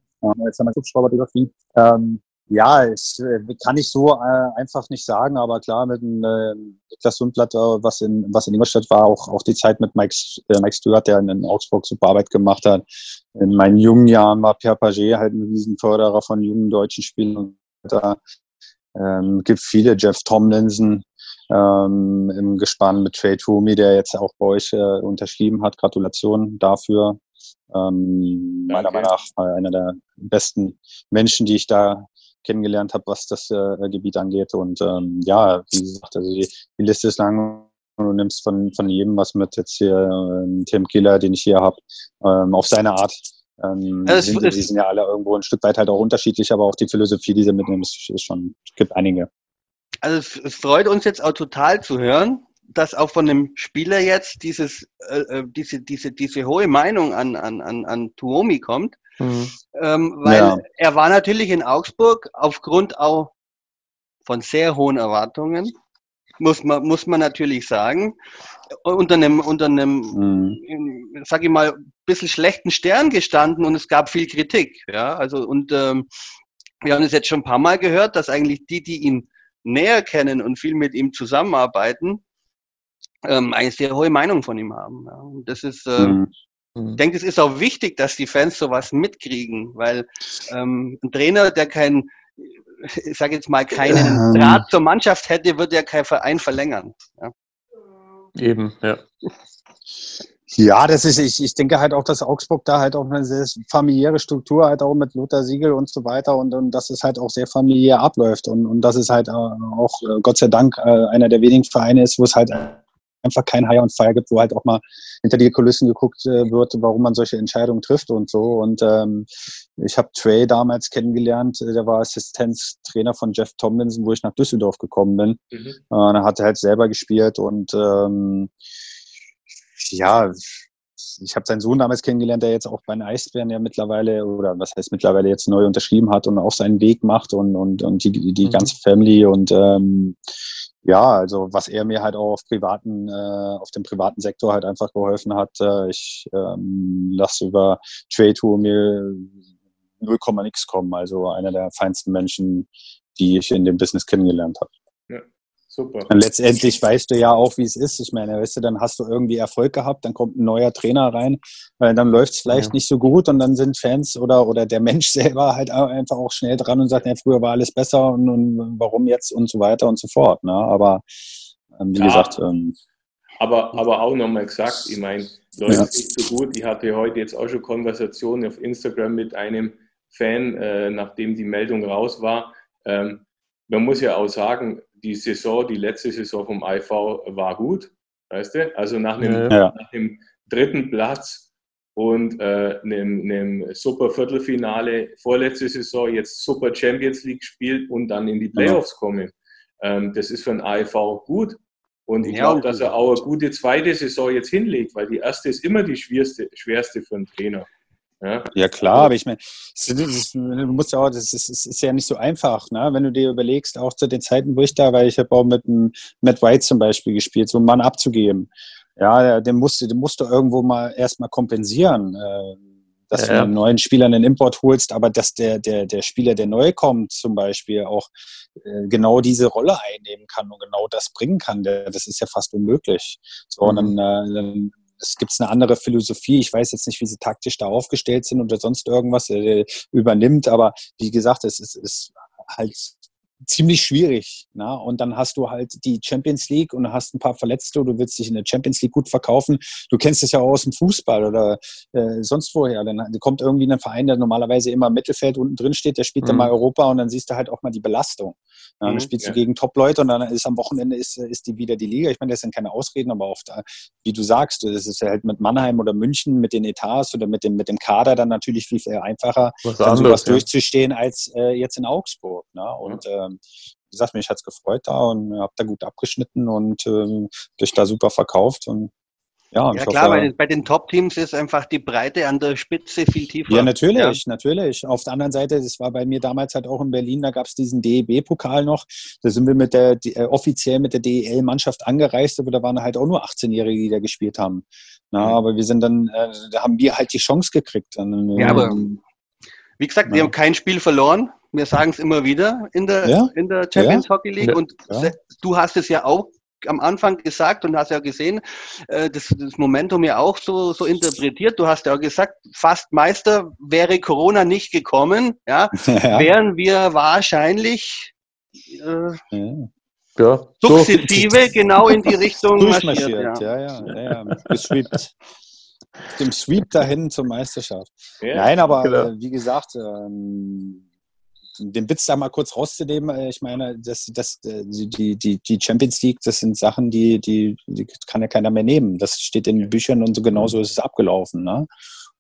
Jetzt haben wir Hubschrauber überfliegen. Ähm, ja, ich, äh, kann ich so äh, einfach nicht sagen, aber klar, mit dem äh, Niklas Sundblatt, äh, was in, was in Ingolstadt war, auch, auch die Zeit mit Mike, äh, Mike Stewart, der in Augsburg super Arbeit gemacht hat. In meinen jungen Jahren war Pierre Paget halt ein Riesenförderer von jungen deutschen Spielen und da ähm, gibt viele, Jeff Tomlinson, ähm, im Gespann mit Trey Toomey, der jetzt auch bei euch äh, unterschrieben hat. Gratulation dafür. Ähm, meiner Meinung nach einer der besten Menschen, die ich da kennengelernt habe, was das äh, Gebiet angeht. Und ähm, ja, wie gesagt, also die, die Liste ist lang du nimmst von, von jedem was mit. Jetzt hier äh, Tim Killer, den ich hier habe, ähm, auf seine Art. Ähm, also sind, die sind ja alle irgendwo ein Stück weit halt auch unterschiedlich, aber auch die Philosophie, die sie mitnehmen, ist, ist schon, es gibt einige. Also es, freut uns jetzt auch total zu hören, dass auch von dem Spieler jetzt dieses, äh, äh, diese, diese, diese hohe Meinung an, an, an, an Tuomi kommt. Mhm. Ähm, weil ja. er war natürlich in Augsburg aufgrund auch von sehr hohen Erwartungen, muss man, muss man natürlich sagen, unter einem, unter einem, mhm. sag ich mal, bisschen schlechten Stern gestanden und es gab viel Kritik. Ja, also und ähm, wir haben es jetzt schon ein paar Mal gehört, dass eigentlich die, die ihn näher kennen und viel mit ihm zusammenarbeiten, ähm, eine sehr hohe Meinung von ihm haben. Ja. Und das ist, ähm, mhm. ich denke, es ist auch wichtig, dass die Fans sowas mitkriegen, weil ähm, ein Trainer, der kein, ich sage jetzt mal, keinen ähm. Draht zur Mannschaft hätte, würde ja kein Verein verlängern. Ja. Eben, ja. Ja, das ist, ich, ich denke halt auch, dass Augsburg da halt auch eine sehr familiäre Struktur halt auch mit Luther Siegel und so weiter und, und dass es halt auch sehr familiär abläuft und, und dass es halt auch äh, Gott sei Dank äh, einer der wenigen Vereine ist, wo es halt einfach kein High on Fire gibt, wo halt auch mal hinter die Kulissen geguckt äh, wird, warum man solche Entscheidungen trifft und so. Und ähm, ich habe Trey damals kennengelernt, der war Assistenztrainer von Jeff Tomlinson, wo ich nach Düsseldorf gekommen bin. Mhm. Äh, er hat halt selber gespielt und ähm, ja, ich habe seinen Sohn damals kennengelernt, der jetzt auch bei den Eisbären ja mittlerweile, oder was heißt mittlerweile jetzt neu unterschrieben hat und auch seinen Weg macht und, und, und die, die mhm. ganze Family und ähm, ja, also was er mir halt auch auf privaten, äh, auf dem privaten Sektor halt einfach geholfen hat. Äh, ich ähm, lasse über Trade mir 0, nix kommen. Also einer der feinsten Menschen, die ich in dem Business kennengelernt habe. Super. Und letztendlich weißt du ja auch, wie es ist. Ich meine, weißt du, dann hast du irgendwie Erfolg gehabt, dann kommt ein neuer Trainer rein, weil dann läuft es vielleicht ja. nicht so gut und dann sind Fans oder, oder der Mensch selber halt einfach auch schnell dran und sagt, ja, früher war alles besser und, und warum jetzt und so weiter und so fort. Ne? Aber ähm, wie ja. gesagt, ähm, aber, aber auch nochmal gesagt, ich meine, läuft ja. nicht so gut. Ich hatte heute jetzt auch schon Konversationen auf Instagram mit einem Fan, äh, nachdem die Meldung raus war. Ähm, man muss ja auch sagen, die Saison, die letzte Saison vom IV war gut, weißt du? Also nach dem, ja. nach dem dritten Platz und äh, einem, einem super Viertelfinale vorletzte Saison jetzt super Champions League spielt und dann in die Playoffs ja. kommen. Ähm, das ist für einen AIV gut. Und ich ja, glaube, dass er auch eine gute zweite Saison jetzt hinlegt, weil die erste ist immer die schwerste, schwerste für einen Trainer. Ja, ja klar, aber ich meine, du musst ja auch, das ist, das ist, ja nicht so einfach, ne? wenn du dir überlegst, auch zu den Zeiten, wo ich da war, ich habe auch mit einem Matt White zum Beispiel gespielt, so einen Mann abzugeben. Ja, den musst, den musst du irgendwo mal erstmal kompensieren, äh, dass ja, du einen neuen Spieler einen Import holst, aber dass der, der, der Spieler, der neu kommt, zum Beispiel auch äh, genau diese Rolle einnehmen kann und genau das bringen kann, das ist ja fast unmöglich. So, mhm. und dann, äh, dann es gibt eine andere Philosophie. Ich weiß jetzt nicht, wie sie taktisch da aufgestellt sind oder sonst irgendwas äh, übernimmt, aber wie gesagt, es ist, ist halt ziemlich schwierig. Na? Ne? Und dann hast du halt die Champions League und hast ein paar Verletzte und du willst dich in der Champions League gut verkaufen. Du kennst es ja auch aus dem Fußball oder äh, sonst woher. Dann kommt irgendwie ein Verein, der normalerweise immer im Mittelfeld unten drin steht, der spielt mhm. dann mal Europa und dann siehst du halt auch mal die Belastung. Ja, dann mhm, spielst ja. du gegen Top-Leute und dann ist am Wochenende ist, ist die wieder die Liga. Ich meine, das sind keine Ausreden, aber oft, wie du sagst, das ist halt mit Mannheim oder München, mit den Etats oder mit dem, mit dem Kader dann natürlich viel, viel einfacher, Was dann anderes, sowas ja. durchzustehen als äh, jetzt in Augsburg. Ne? Und ähm, wie gesagt, mich hat es gefreut da und habe da gut abgeschnitten und ähm, durch da super verkauft und ja, ja klar, hoffe, weil bei den Top-Teams ist einfach die Breite an der Spitze viel tiefer. Ja, natürlich, ja. natürlich. Auf der anderen Seite, das war bei mir damals halt auch in Berlin, da gab es diesen DEB-Pokal noch. Da sind wir mit der die, äh, offiziell mit der DEL-Mannschaft angereist, aber da waren halt auch nur 18-Jährige, die da gespielt haben. Na, mhm. aber wir sind dann, äh, da haben wir halt die Chance gekriegt. Dann, ja, aber ähm, wie gesagt, ja. wir haben kein Spiel verloren. Wir sagen es immer wieder in der, ja. in der Champions Hockey League. Und du hast es ja auch am Anfang gesagt und hast ja gesehen, äh, das, das Momentum ja auch so, so interpretiert. Du hast ja auch gesagt, fast Meister wäre Corona nicht gekommen, ja, ja. wären wir wahrscheinlich äh, ja. Ja, sukzessive genau in die Richtung marschiert. Durchmarschiert, ja, ja, ja, ja. Gesweept. Dem Sweep dahin zur Meisterschaft. Ja. Nein, aber Genau. äh, wie gesagt, ähm, den Witz da mal kurz rauszunehmen, äh, ich meine, das, das, äh, die, die, die Champions League, das sind Sachen, die, die, die kann ja keiner mehr nehmen. Das steht in den Büchern und so genauso ist es abgelaufen. Ne?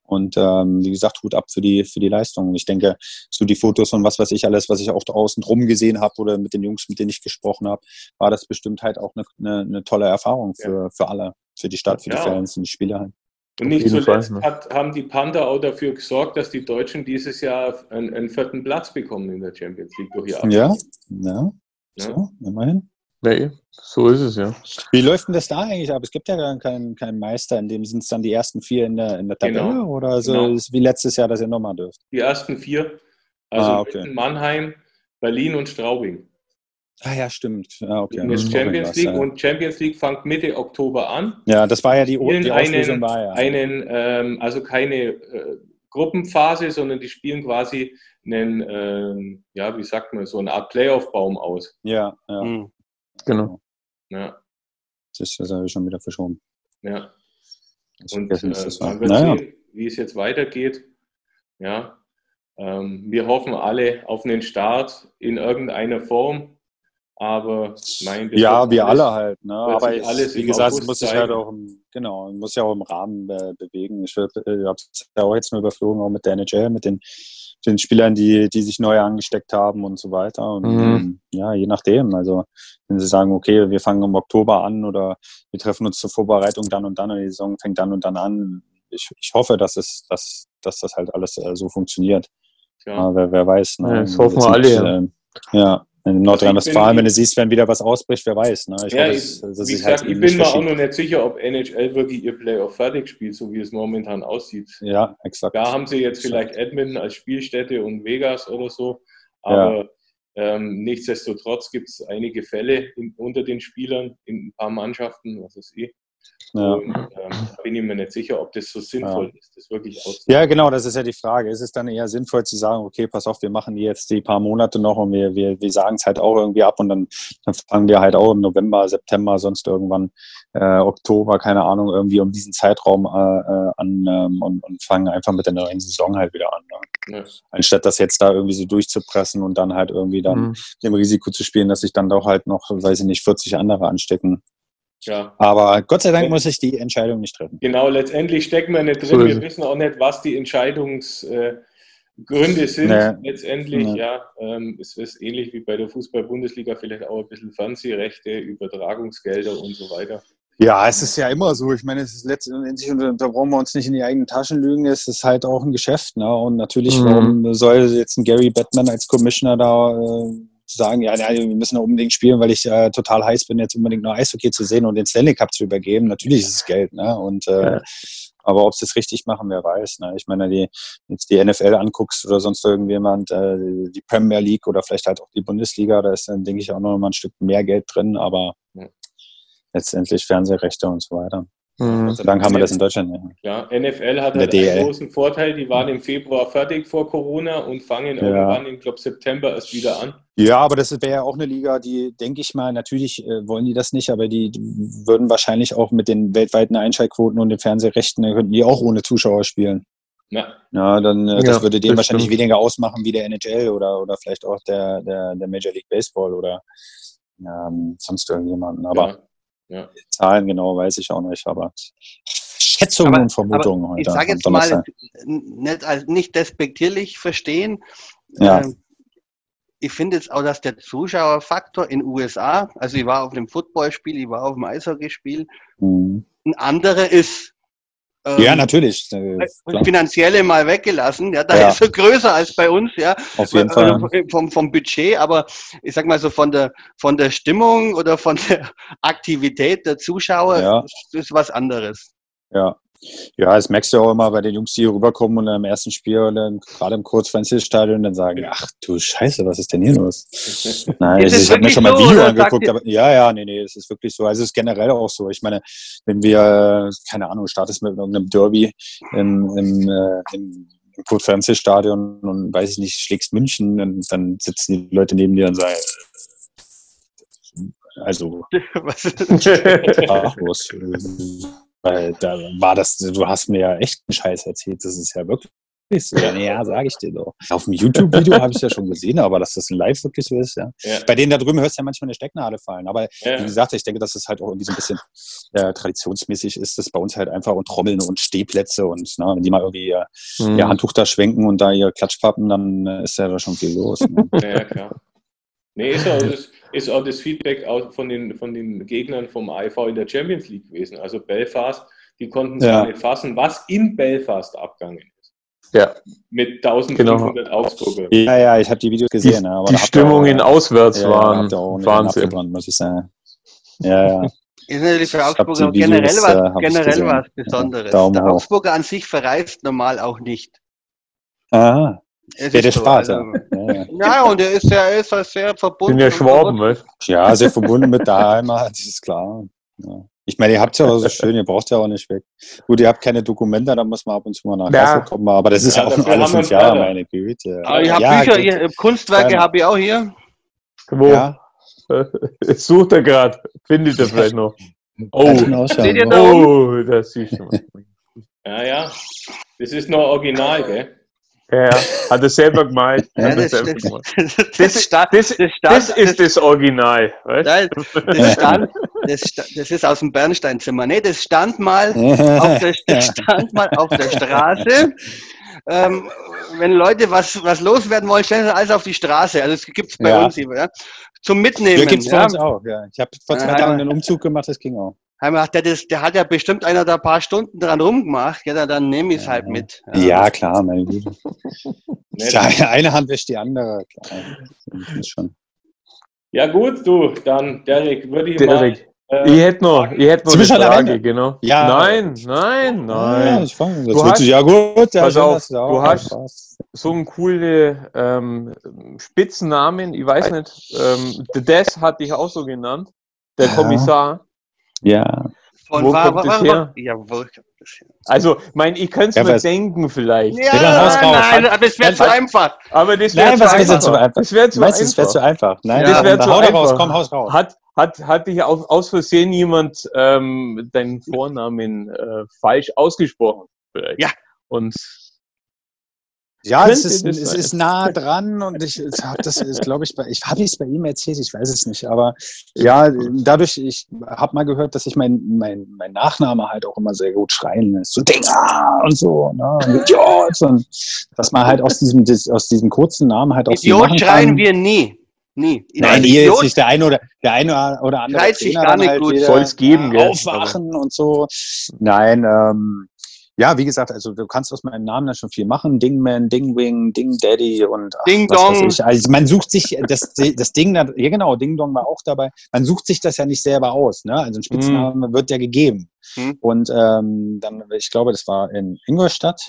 Und ähm, wie gesagt, Hut ab für die, für die Leistung. Ich denke, so die Fotos und was weiß ich alles, was ich auch draußen drum gesehen habe oder mit den Jungs, mit denen ich gesprochen habe, war das bestimmt halt auch eine, eine, eine tolle Erfahrung für, für alle, für die Stadt, für die Ja. Fans und die Spieler halt. Und nicht zuletzt Fall, ne? hat, haben die Panther auch dafür gesorgt, dass die Deutschen dieses Jahr einen, einen vierten Platz bekommen in der Champions League durch ihr Ja, Abschluss. ja, Ja. so, immerhin. Nee, so ist es ja. Wie läuft denn das da eigentlich ab? Es gibt ja gar keinen, keinen Meister, in dem sind es dann die ersten vier in der, in der Tabelle Genau. oder so Genau. ist wie letztes Jahr, dass ihr nochmal dürft. Die ersten vier, also Ah, okay. Mannheim, Berlin und Straubing. Ah ja, stimmt. Ah, okay. Mhm. Champions Was, League ja. und Champions League fängt Mitte Oktober an. ja, das war ja die, die Auslösung einen, war ja. einen ähm, also keine äh, Gruppenphase, sondern die spielen quasi einen, ähm, ja, wie sagt man, so eine Art Playoff-Baum aus. ja, ja. Hm. Genau. Ja, Das, habe ich schon wieder verschoben. ja. Und äh, dass das war. man wird Naja. sehen, wie es jetzt weitergeht. Ja, ähm, wir hoffen alle auf einen Start in irgendeiner Form, aber mein, das Ja, wir alles- alle halt. Ne? Aber sich es- alles wie gesagt, es August muss sich halt auch im, genau, muss ja auch im Rahmen äh, bewegen. Ich habe es ja auch jetzt nur überflogen, auch mit der NHL, mit den, den Spielern, die, die sich neu angesteckt haben und so weiter. Und Mhm. ähm, ja, je nachdem. Also wenn sie sagen, okay, wir fangen im Oktober an oder wir treffen uns zur Vorbereitung dann und dann und die Saison fängt dann und dann an. Ich, ich hoffe, dass es, dass, dass das halt alles äh, so funktioniert. Ja. Wer, wer weiß. Ne? Ja, das hoffen wir alle, ja. ähm, ja, in Nordrhein-Westfalen, Also bin- wenn du siehst, wenn wieder was ausbricht, wer weiß. Ne? Ich Ja, hoffe, ich, dass, dass wie sich gesagt, halt ich bin mir auch noch nicht sicher, ob NHL wirklich ihr Playoff fertig spielt, so wie es momentan aussieht. Ja, exakt. Da haben sie jetzt vielleicht Edmonton als Spielstätte und Vegas oder so, aber ähm, nichtsdestotrotz gibt es einige Fälle in, unter den Spielern in ein paar Mannschaften, was weiß ich. Ja. Und ähm, da bin ich mir nicht sicher, ob das so sinnvoll ist, das wirklich auszuprobieren. ja, genau, das ist ja die Frage. Ist es dann eher sinnvoll zu sagen, okay, pass auf, wir machen die jetzt die paar Monate noch und wir, wir, wir sagen es halt auch irgendwie ab und dann, dann fangen wir halt auch im November, September, sonst irgendwann äh, Oktober, keine Ahnung, irgendwie um diesen Zeitraum äh, äh, an ähm, und, und fangen einfach mit der neuen Saison halt wieder an. Ne? Ja. Anstatt das jetzt da irgendwie so durchzupressen und dann halt irgendwie dann Mhm. dem Risiko zu spielen, dass sich dann doch halt noch, weiß ich nicht, 40 andere anstecken. Ja. Aber Gott sei Dank muss ich die Entscheidung nicht treffen. Genau, letztendlich stecken wir nicht drin. So wir wissen auch nicht, was die Entscheidungsgründe sind. Nee. Letztendlich, Nee. ja, ähm, es ist ähnlich wie bei der Fußball-Bundesliga, vielleicht auch ein bisschen Fernsehrechte, Übertragungsgelder und so weiter. Ja, es ist ja immer so. Ich meine, es ist letztendlich, und da brauchen wir uns nicht in die eigenen Taschen lügen, es ist halt auch ein Geschäft. Ne? Und natürlich, Mhm. warum soll jetzt ein Gary Batman als Commissioner da äh, sagen, ja, ja, wir müssen da unbedingt spielen, weil ich äh, total heiß bin, jetzt unbedingt noch Eishockey zu sehen und den Stanley Cup zu übergeben. Natürlich ist es Geld, ne? Und äh, Ja. aber ob sie es richtig machen, wer weiß. Ne? Ich meine, die jetzt die NFL anguckst oder sonst irgendjemand, äh, die Premier League oder vielleicht halt auch die Bundesliga, da ist dann, denke ich, auch noch mal ein Stück mehr Geld drin, aber Ja. letztendlich Fernsehrechte und so weiter. Mhm. Gott sei Dank haben wir das in Deutschland. Ja. Ja, NFL hat halt einen großen Vorteil, die waren im Februar fertig vor Corona und fangen Ja. irgendwann im glaube September erst wieder an. Ja, aber das wäre ja auch eine Liga, die, denke ich mal, natürlich äh, wollen die das nicht, aber die, die würden wahrscheinlich auch mit den weltweiten Einschaltquoten und den Fernsehrechten, äh, könnten die auch ohne Zuschauer spielen. Ja, Ja, dann äh, das Ja, würde denen das wahrscheinlich stimmt. weniger ausmachen wie der NHL oder, oder vielleicht auch der, der, der Major League Baseball oder ähm, sonst irgendjemanden. Aber ja. Zahlen genau weiß ich auch nicht, aber Schätzungen Aber- und Vermutungen Aber heute. ich sage jetzt mal, nicht, als nicht despektierlich verstehen. Ja. Ähm, ich finde jetzt auch, dass der Zuschauerfaktor in USA, also ich war auf einem Footballspiel, ich war auf einem Eishockeyspiel, Mhm. ein anderer ist. Ähm, Ja, natürlich. äh, das klar. Finanzielle mal weggelassen, ja, da Ja. ist er größer als bei uns, ja, Auf jeden Fall. also vom, vom Budget, aber ich sag mal so von der von der Stimmung oder von der Aktivität der Zuschauer Ja. ist, ist was anderes. Ja. Ja, das merkst du auch immer bei den Jungs, die hier rüberkommen und im ersten Spiel, dann, gerade im Kurzfernsehstadion, dann sagen, ach du Scheiße, was ist denn hier los? Nein, Ist ich, es ich habe mir schon mal ein Video oder angeguckt, aber ja, ja, nee, nee, es ist wirklich so. Also es ist generell auch so. Ich meine, wenn wir, keine Ahnung, startest mit irgendeinem Derby im, im, äh, im Kurt-Fernsehstadion und weiß ich nicht, schlägst München und dann sitzen die Leute neben dir und sagen, also Was- sprachlos. Weil da war das, du hast mir ja echt einen Scheiß erzählt. Das ist ja wirklich so. Ja, sage ich dir doch. Auf dem YouTube-Video habe ich ja schon gesehen, aber dass das live wirklich so ist, ja. Ja. Bei denen da drüben hörst du ja manchmal eine Stecknadel fallen. Aber Ja. wie gesagt, ich denke, dass es halt auch irgendwie so ein bisschen äh, traditionsmäßig ist, das bei uns halt einfach und Trommeln und Stehplätze und ne, wenn die mal irgendwie ihr, Mhm. ihr Handtuch da schwenken und da ihr Klatschpappen, dann äh, ist ja da schon viel los. Ne? Ja, ja, klar. Nee, ist auch, das, ist auch das Feedback auch von den, von den Gegnern vom IV in der Champions League gewesen. Also Belfast, die konnten es Ja. nicht fassen, was in Belfast abgegangen ist. Ja, Mit 1500 Augsburger. ja, ja, ich habe die Videos gesehen. ja, aber die Stimmungen auch, auswärts ja, waren Wahnsinn. muss ich sagen. Ja, ja. Ist natürlich für Augsburger die Videos, generell äh, was, ich generell was Besonderes. Daumen der. Augsburger an sich verreist normal auch nicht. Aha. Es Ja, ist der so, Spaß, ja. also- ja, ja. Ja, und er ist ja, er ist ja sehr verbunden. Sind ja und Schwaben, weißt Ja, sehr verbunden mit der Heimat, das ist klar. Ja. Ich meine, ihr habt ja auch so schön, ihr braucht ja auch nicht weg. Gut, ihr habt keine Dokumente, da muss man ab und zu mal nach Ja. Hause kommen, aber das ist ja, Ja, auch dafür alle fünf Jahre, meine Güte. Aber ich habe ja, Bücher, gut. hier, Kunstwerke habe ich auch hier. Wo? Ja, Jetzt sucht er gerade. Findet er vielleicht noch. Oh, Seht ihr da? oh, das siehst du mal. Ja, ja. Das ist noch original, gell? Ja. Hat er selber gemalt. Ja, das, selber gemalt. das, stand, Das, stand, das ist das Original. Weißt? Das, stand, das, ist aus dem Bernsteinzimmer. Nee, das stand mal auf der, das stand mal auf der Straße. Ähm, wenn Leute was, was loswerden wollen, stellen sie alles auf die Straße. Also das gibt es bei Ja. uns hier. Ja? Zum Mitnehmen. Ja, gibt's bei ja. uns auch, ja. Ich habe vor zwei Tagen einen Umzug gemacht, das ging auch. Gedacht, der, das, der hat ja bestimmt einer da ein paar Stunden dran rumgemacht. Ja, dann, dann nehme ich es Ja. halt mit. Ja, klar, meine Güte. Eine Hand wäscht die andere, klar. Ja, gut, du, dann, Derek, würde ich Derek, mal. Ich Äh, hätte noch, ich hätte noch eine Frage, genau. Ja. Nein, nein, Ja, nein. ich fang, das Du hast- sich- ja gut. Ja, Pass auf, du auch hast- Spaß. So ein coole ähm, Spitzennamen, ich weiß nicht. Ähm, The Death hatte ich auch so genannt. Der Ja. Kommissar. Ja. Von Wo wa- kommt wa- das her? Ja, wo kommt das her? Also, mein, ich könnte es Ja, mir denken vielleicht. Ja, raus. nein, aber das wäre zu einfach. Aber das wäre Nein, zu, wäre einfach. zu einfach? Das wäre zu du, das wäre zu einfach. einfach? Nein, Ja, dann, wär dann zu hau einfach. raus, komm, haus raus. Hat, hat, hat dich auf, aus Versehen jemand ähm, deinen Vornamen äh, falsch ausgesprochen? Vielleicht. Ja. Und Ja, es ist, es ist nah dran und ich habe das, ist, glaube ich, bei, ich habe es bei ihm erzählt, ich weiß es nicht, aber ja, dadurch, ich habe mal gehört, dass sich mein, mein, mein Nachname halt auch immer sehr gut schreien lässt, so Dinger und so, ne, und Idiot und dass man halt aus diesem, aus diesem kurzen Namen halt auch Idiot schreien kann. wir nie. Nie. Nein, hier ist nicht der eine oder der eine oder andere sich Trainer gar nicht halt gut. geben, ja? Aufwachen und so. Nein, ähm, ja, wie gesagt, also du kannst aus meinem Namen da schon viel machen. Dingman, Dingwing, Ding Daddy und ach, Ding Dong. Also man sucht sich das, das Ding, da, ja genau, Ding Dong war auch dabei. Man sucht sich das ja nicht selber aus. Ne? Also ein Spitzname wird ja gegeben. Mhm. Und ähm, dann, ich glaube, das war in Ingolstadt,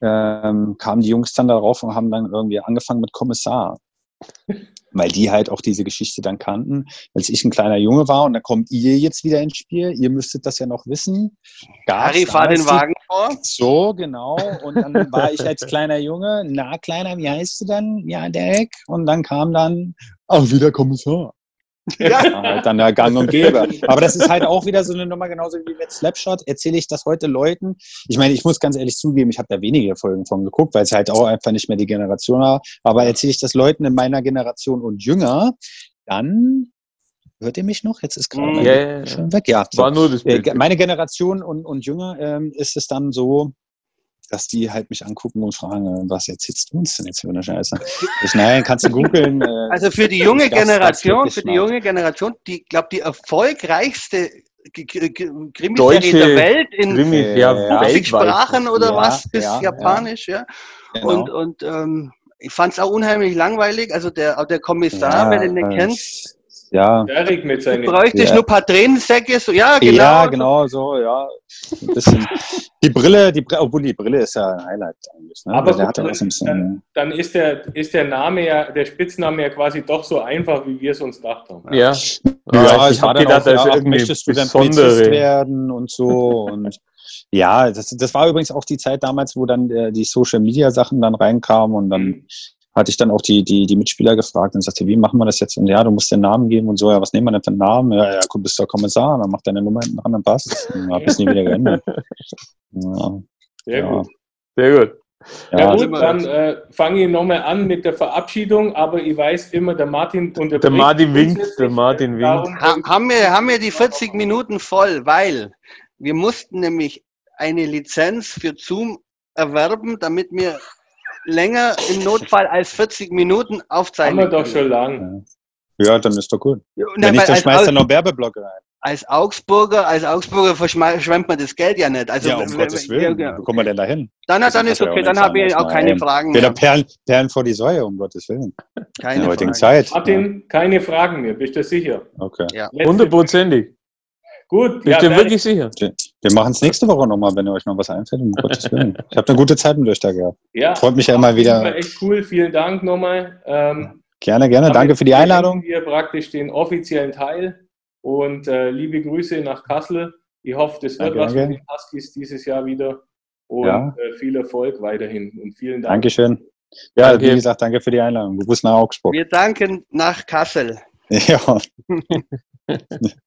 ähm, kamen die Jungs dann darauf und haben dann irgendwie angefangen mit Kommissar. Weil die halt auch diese Geschichte dann kannten, als ich ein kleiner Junge war und dann kommt ihr jetzt wieder ins Spiel. Ihr müsstet das ja noch wissen. Gab's Harry, fahr den Wagen vor. So, genau. Und dann war ich als kleiner Junge, na Kleiner, wie heißt du denn? Ja, Derek. Und dann kam dann auch wieder Kommissar. Ja. War halt dann der Gang und Gäbe. Aber das ist halt auch wieder so eine Nummer, genauso wie mit Slapshot. Erzähle ich das heute Leuten? Ich meine, ich muss ganz ehrlich zugeben, ich habe da wenige Folgen von geguckt, weil es halt auch einfach nicht mehr die Generation war. Aber erzähle ich das Leuten in meiner Generation und jünger, dann hört ihr mich noch? Jetzt ist gerade Ja, ja, ja. schon weg. Ja, so. war nur das Äh, Bild. meine Generation und, und jünger ähm, ist es dann so, dass die halt mich angucken und fragen, äh, was erzählst du uns denn jetzt für eine Scheiße? Ich, nein, kannst du googeln. Äh, Also für die junge Das- Generation, für die junge Generation, die, glaube die erfolgreichste Krimiserie Deutsche der Welt in Krimi, äh, ja, ja. 50 weltweit. Sprachen oder Ja, was, bis ja, Japanisch, ja. genau. Und, und ähm, ich fand es auch unheimlich langweilig. Also der, auch der Kommissar, Ja, wer den nicht Ja, Derek mit da seinen. bräuchte ich Ja. nur ein paar Tränensäcke. So, ja, genau. ja, genau so, ja. Ein bisschen. Die Brille, die Brille, obwohl die Brille ist ja ein Highlight eigentlich. Ne? Aber ja gut, bisschen, dann, dann ist der, ist der Name ja, der Spitzname ja quasi doch so einfach, wie wir es uns gedacht haben. Ja, Ja, ich war habe dann gedacht, auch, ja, irgendwie möchtest du dann Polizist werden und so und ja, das, das war übrigens auch die Zeit damals, wo dann äh, die Social Media Sachen dann reinkamen und dann Mhm. Hatte ich dann auch die, die, die Mitspieler gefragt und sagte, wie machen wir das jetzt? Und ja, du musst den Namen geben und so, ja, was nehmen wir denn für einen Namen? Ja, ja, du bist der Kommissar, dann mach deine Nummer hinten dran, dann passt. Dann hab ich nie wieder geändert. Ja, Sehr ja. gut. Sehr gut. Ja, Ja, gut, dann äh, fange ich nochmal an mit der Verabschiedung, aber ich weiß immer, der Martin unterbricht. Der Martin winkt, der Martin winkt. Ha haben, wir, haben wir die 40 Minuten voll, weil wir mussten nämlich eine Lizenz für Zoom erwerben, damit wir länger im Notfall als 40 Minuten Haben aufzeichnen wir doch schon lang. ja, dann ist doch gut. Ja, Wenn nein, nicht, dann als, schmeißt er noch Werbeblock rein. als Augsburger, als Augsburger verschwemmt man das Geld ja nicht. Also ja, um Gottes Willen. ja, Wo kommen wir denn da hin? Dann, Das dann hat ist er ja okay, auch dann habe ich auch keine. Fragen Wieder mehr. Perlen, Perlen vor die Säue, um Gottes Willen. In Keine der heutigen Fragen. Zeit. Martin, keine Fragen mehr, bist du sicher? Okay. Ja. Hundertprozentig. Gut, Bist ja, du dann- wirklich sicher? Wir machen es nächste Woche nochmal, wenn euch noch was einfällt, um Gottes Willen. Ich habe eine gute Zeit mit euch da gehabt. ja, Freut mich ja immer wieder. Fall echt cool, vielen Dank nochmal. Ähm, Gerne, gerne. Danke für die Einladung. Wir praktisch den offiziellen Teil und äh, liebe Grüße nach Kassel. Ich hoffe, das wird Danke, was danke. mit den Huskies dieses Jahr wieder und Ja. äh, viel Erfolg weiterhin und vielen Dank. Dankeschön. Ja, Danke. wie gesagt, danke für die Einladung. Gruß nach Augsburg. Wir danken nach Kassel. Ja.